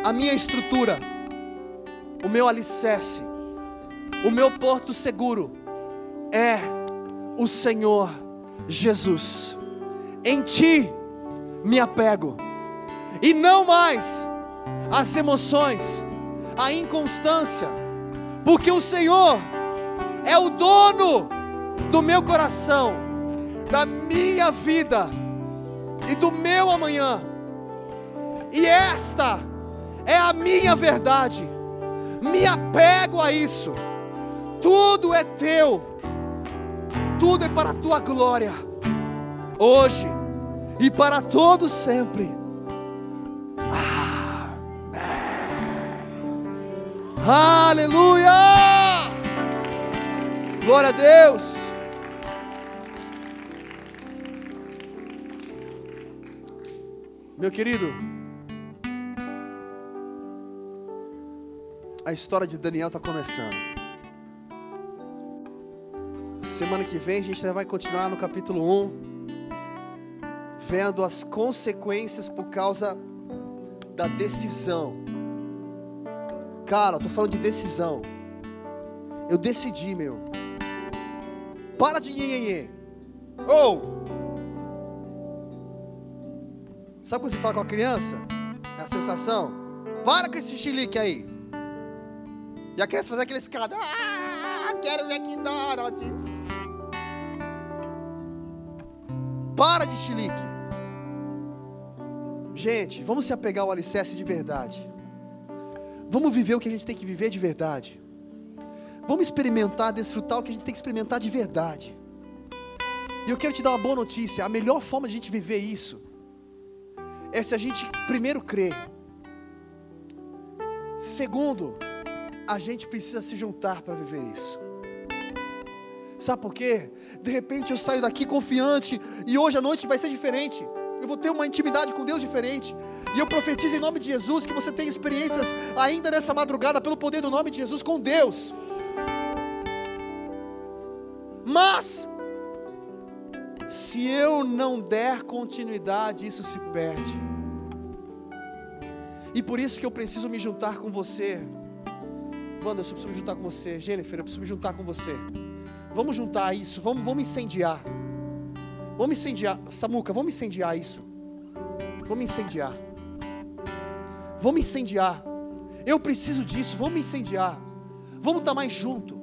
S1: a minha estrutura, o meu alicerce, o meu porto seguro é o Senhor Jesus. Em Ti me apego, e não mais as emoções, a inconstância, porque o Senhor é o dono do meu coração, da minha vida e do meu amanhã. E esta é a minha verdade. Me apego a isso. Tudo é teu. Tudo é para a tua glória. Hoje e para todos sempre. Amém. Aleluia! Glória a Deus. Meu querido, a história de Daniel está começando. Semana que vem a gente vai continuar no capítulo 1, vendo as consequências por causa da decisão. Cara, eu tô falando de decisão. Eu decidi, meu. Para de nhenhenhê. Ou, oh, Sabe quando você fala com a criança? É a sensação. Para com esse chilique aí. E a criança faz aquele escada. Ah, quero McDonald's. Para de chilique. Gente, vamos se apegar ao alicerce de verdade. Vamos viver o que a gente tem que viver de verdade. Vamos experimentar, desfrutar o que a gente tem que experimentar de verdade. E eu quero te dar uma boa notícia: a melhor forma de a gente viver isso é se a gente primeiro crer. Segundo, a gente precisa se juntar para viver isso. Sabe por quê? De repente eu saio daqui confiante e hoje à noite vai ser diferente. Eu vou ter uma intimidade com Deus diferente. E eu profetizo em nome de Jesus que você tem experiências ainda nessa madrugada pelo poder do nome de Jesus com Deus. Mas se eu não der continuidade, isso se perde. E por isso que eu preciso me juntar com você. Wanda, eu preciso me juntar com você. Jennifer, eu preciso me juntar com você. Vamos juntar isso, vamos, vamos incendiar. Vamos incendiar. Samuca, vamos incendiar isso. Vamos incendiar. Vamos incendiar. Eu preciso disso, vamos incendiar. Vamos estar mais junto.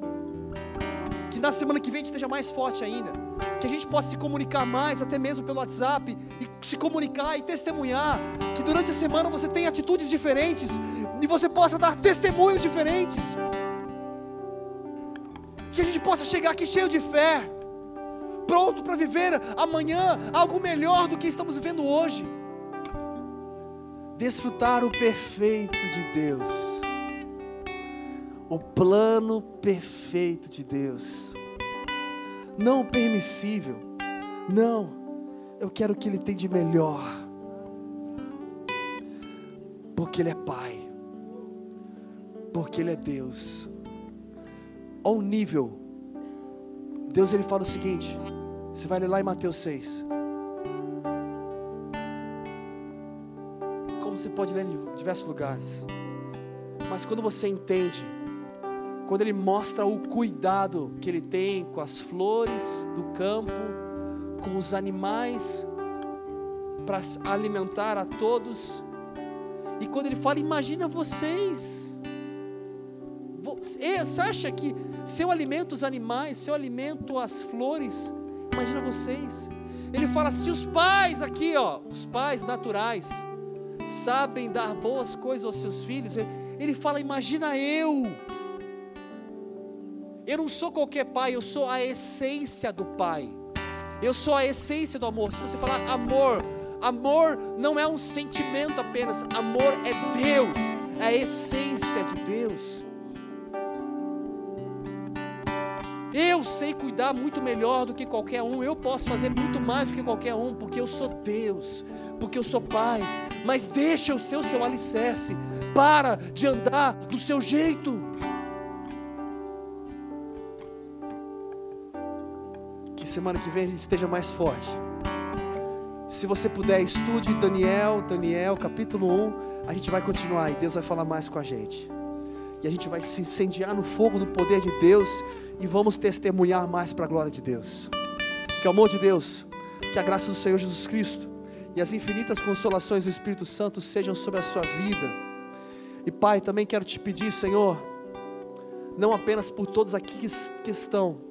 S1: Que na semana que vem a gente esteja mais forte ainda que a gente possa se comunicar mais, até mesmo pelo WhatsApp, e se comunicar e testemunhar, que durante a semana você tenha atitudes diferentes e você possa dar testemunhos diferentes, que a gente possa chegar aqui cheio de fé, pronto para viver amanhã algo melhor do que estamos vivendo hoje, desfrutar o perfeito de Deus, o plano perfeito de Deus. Não permissível. Não, eu quero o que Ele tem de melhor, porque Ele é Pai, porque Ele é Deus. Ao nível, Deus ele fala o seguinte: você vai ler lá em Mateus 6. Como você pode ler em diversos lugares, mas quando você entende quando ele mostra o cuidado que ele tem com as flores do campo, com os animais, para alimentar a todos. E quando ele fala, imagina vocês. Você acha que se eu alimento os animais, se eu alimento as flores, imagina vocês. Ele fala, se os pais aqui, ó, os pais naturais, sabem dar boas coisas aos seus filhos, ele fala, imagina eu
S2: Eu não sou qualquer pai, eu sou a essência do pai. Eu sou a essência do amor. Se você falar amor, amor não é um sentimento apenas, amor é Deus, é a essência de Deus. Eu sei cuidar muito melhor do que qualquer um, eu posso fazer muito mais do que qualquer um, porque eu sou Deus, porque eu sou Pai. Mas deixa o seu seu alicerce, para de andar do seu jeito.
S1: Que semana que vem a gente esteja mais forte. Se você puder, estude Daniel, Daniel, capítulo 1. A gente vai continuar e Deus vai falar mais com a gente. E a gente vai se incendiar no fogo do poder de Deus e vamos testemunhar mais para a glória de Deus. Que o amor de Deus, que a graça do Senhor Jesus Cristo e as infinitas consolações do Espírito Santo sejam sobre a sua vida. E Pai, também quero te pedir, Senhor, não apenas por todos aqui que estão,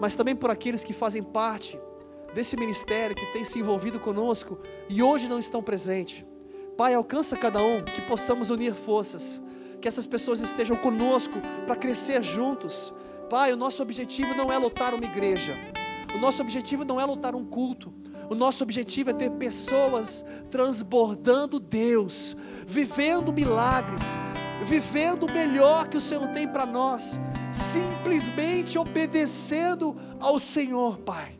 S1: mas também por aqueles que fazem parte desse ministério, que tem se envolvido conosco e hoje não estão presentes. Pai, alcança cada um, que possamos unir forças, que essas pessoas estejam conosco para crescer juntos, Pai, o nosso objetivo não é lotar uma igreja, o nosso objetivo não é lotar um culto, o nosso objetivo é ter pessoas transbordando Deus, vivendo milagres, vivendo o melhor que o Senhor tem para nós, simplesmente obedecendo ao Senhor, Pai.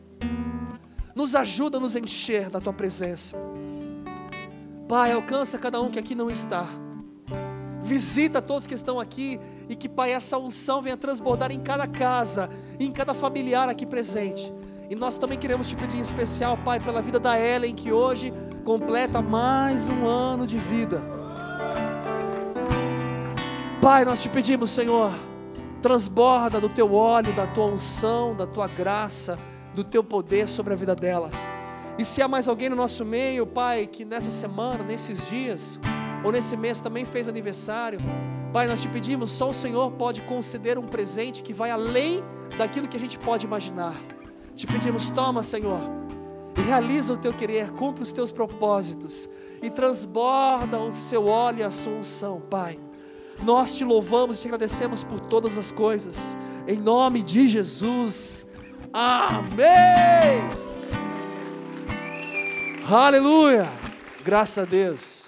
S1: Nos ajuda a nos encher da tua presença. Pai, alcança cada um que aqui não está. Visita todos que estão aqui e que, Pai, essa unção venha transbordar em cada casa, em cada familiar aqui presente. E nós também queremos te pedir em especial, Pai, pela vida da Ellen, que hoje completa mais um ano de vida. Pai, nós te pedimos, Senhor, transborda do teu óleo, da tua unção, da tua graça, do teu poder sobre a vida dela. E se há mais alguém no nosso meio, Pai, que nessa semana, nesses dias, ou nesse mês também fez aniversário, Pai, nós te pedimos, só o Senhor pode conceder um presente que vai além daquilo que a gente pode imaginar. Te pedimos, toma, Senhor, e realiza o teu querer, cumpre os teus propósitos e transborda o seu óleo e a sua unção, Pai. Nós te louvamos e te agradecemos por todas as coisas, em nome de Jesus. Amém. Aleluia. Graças a Deus.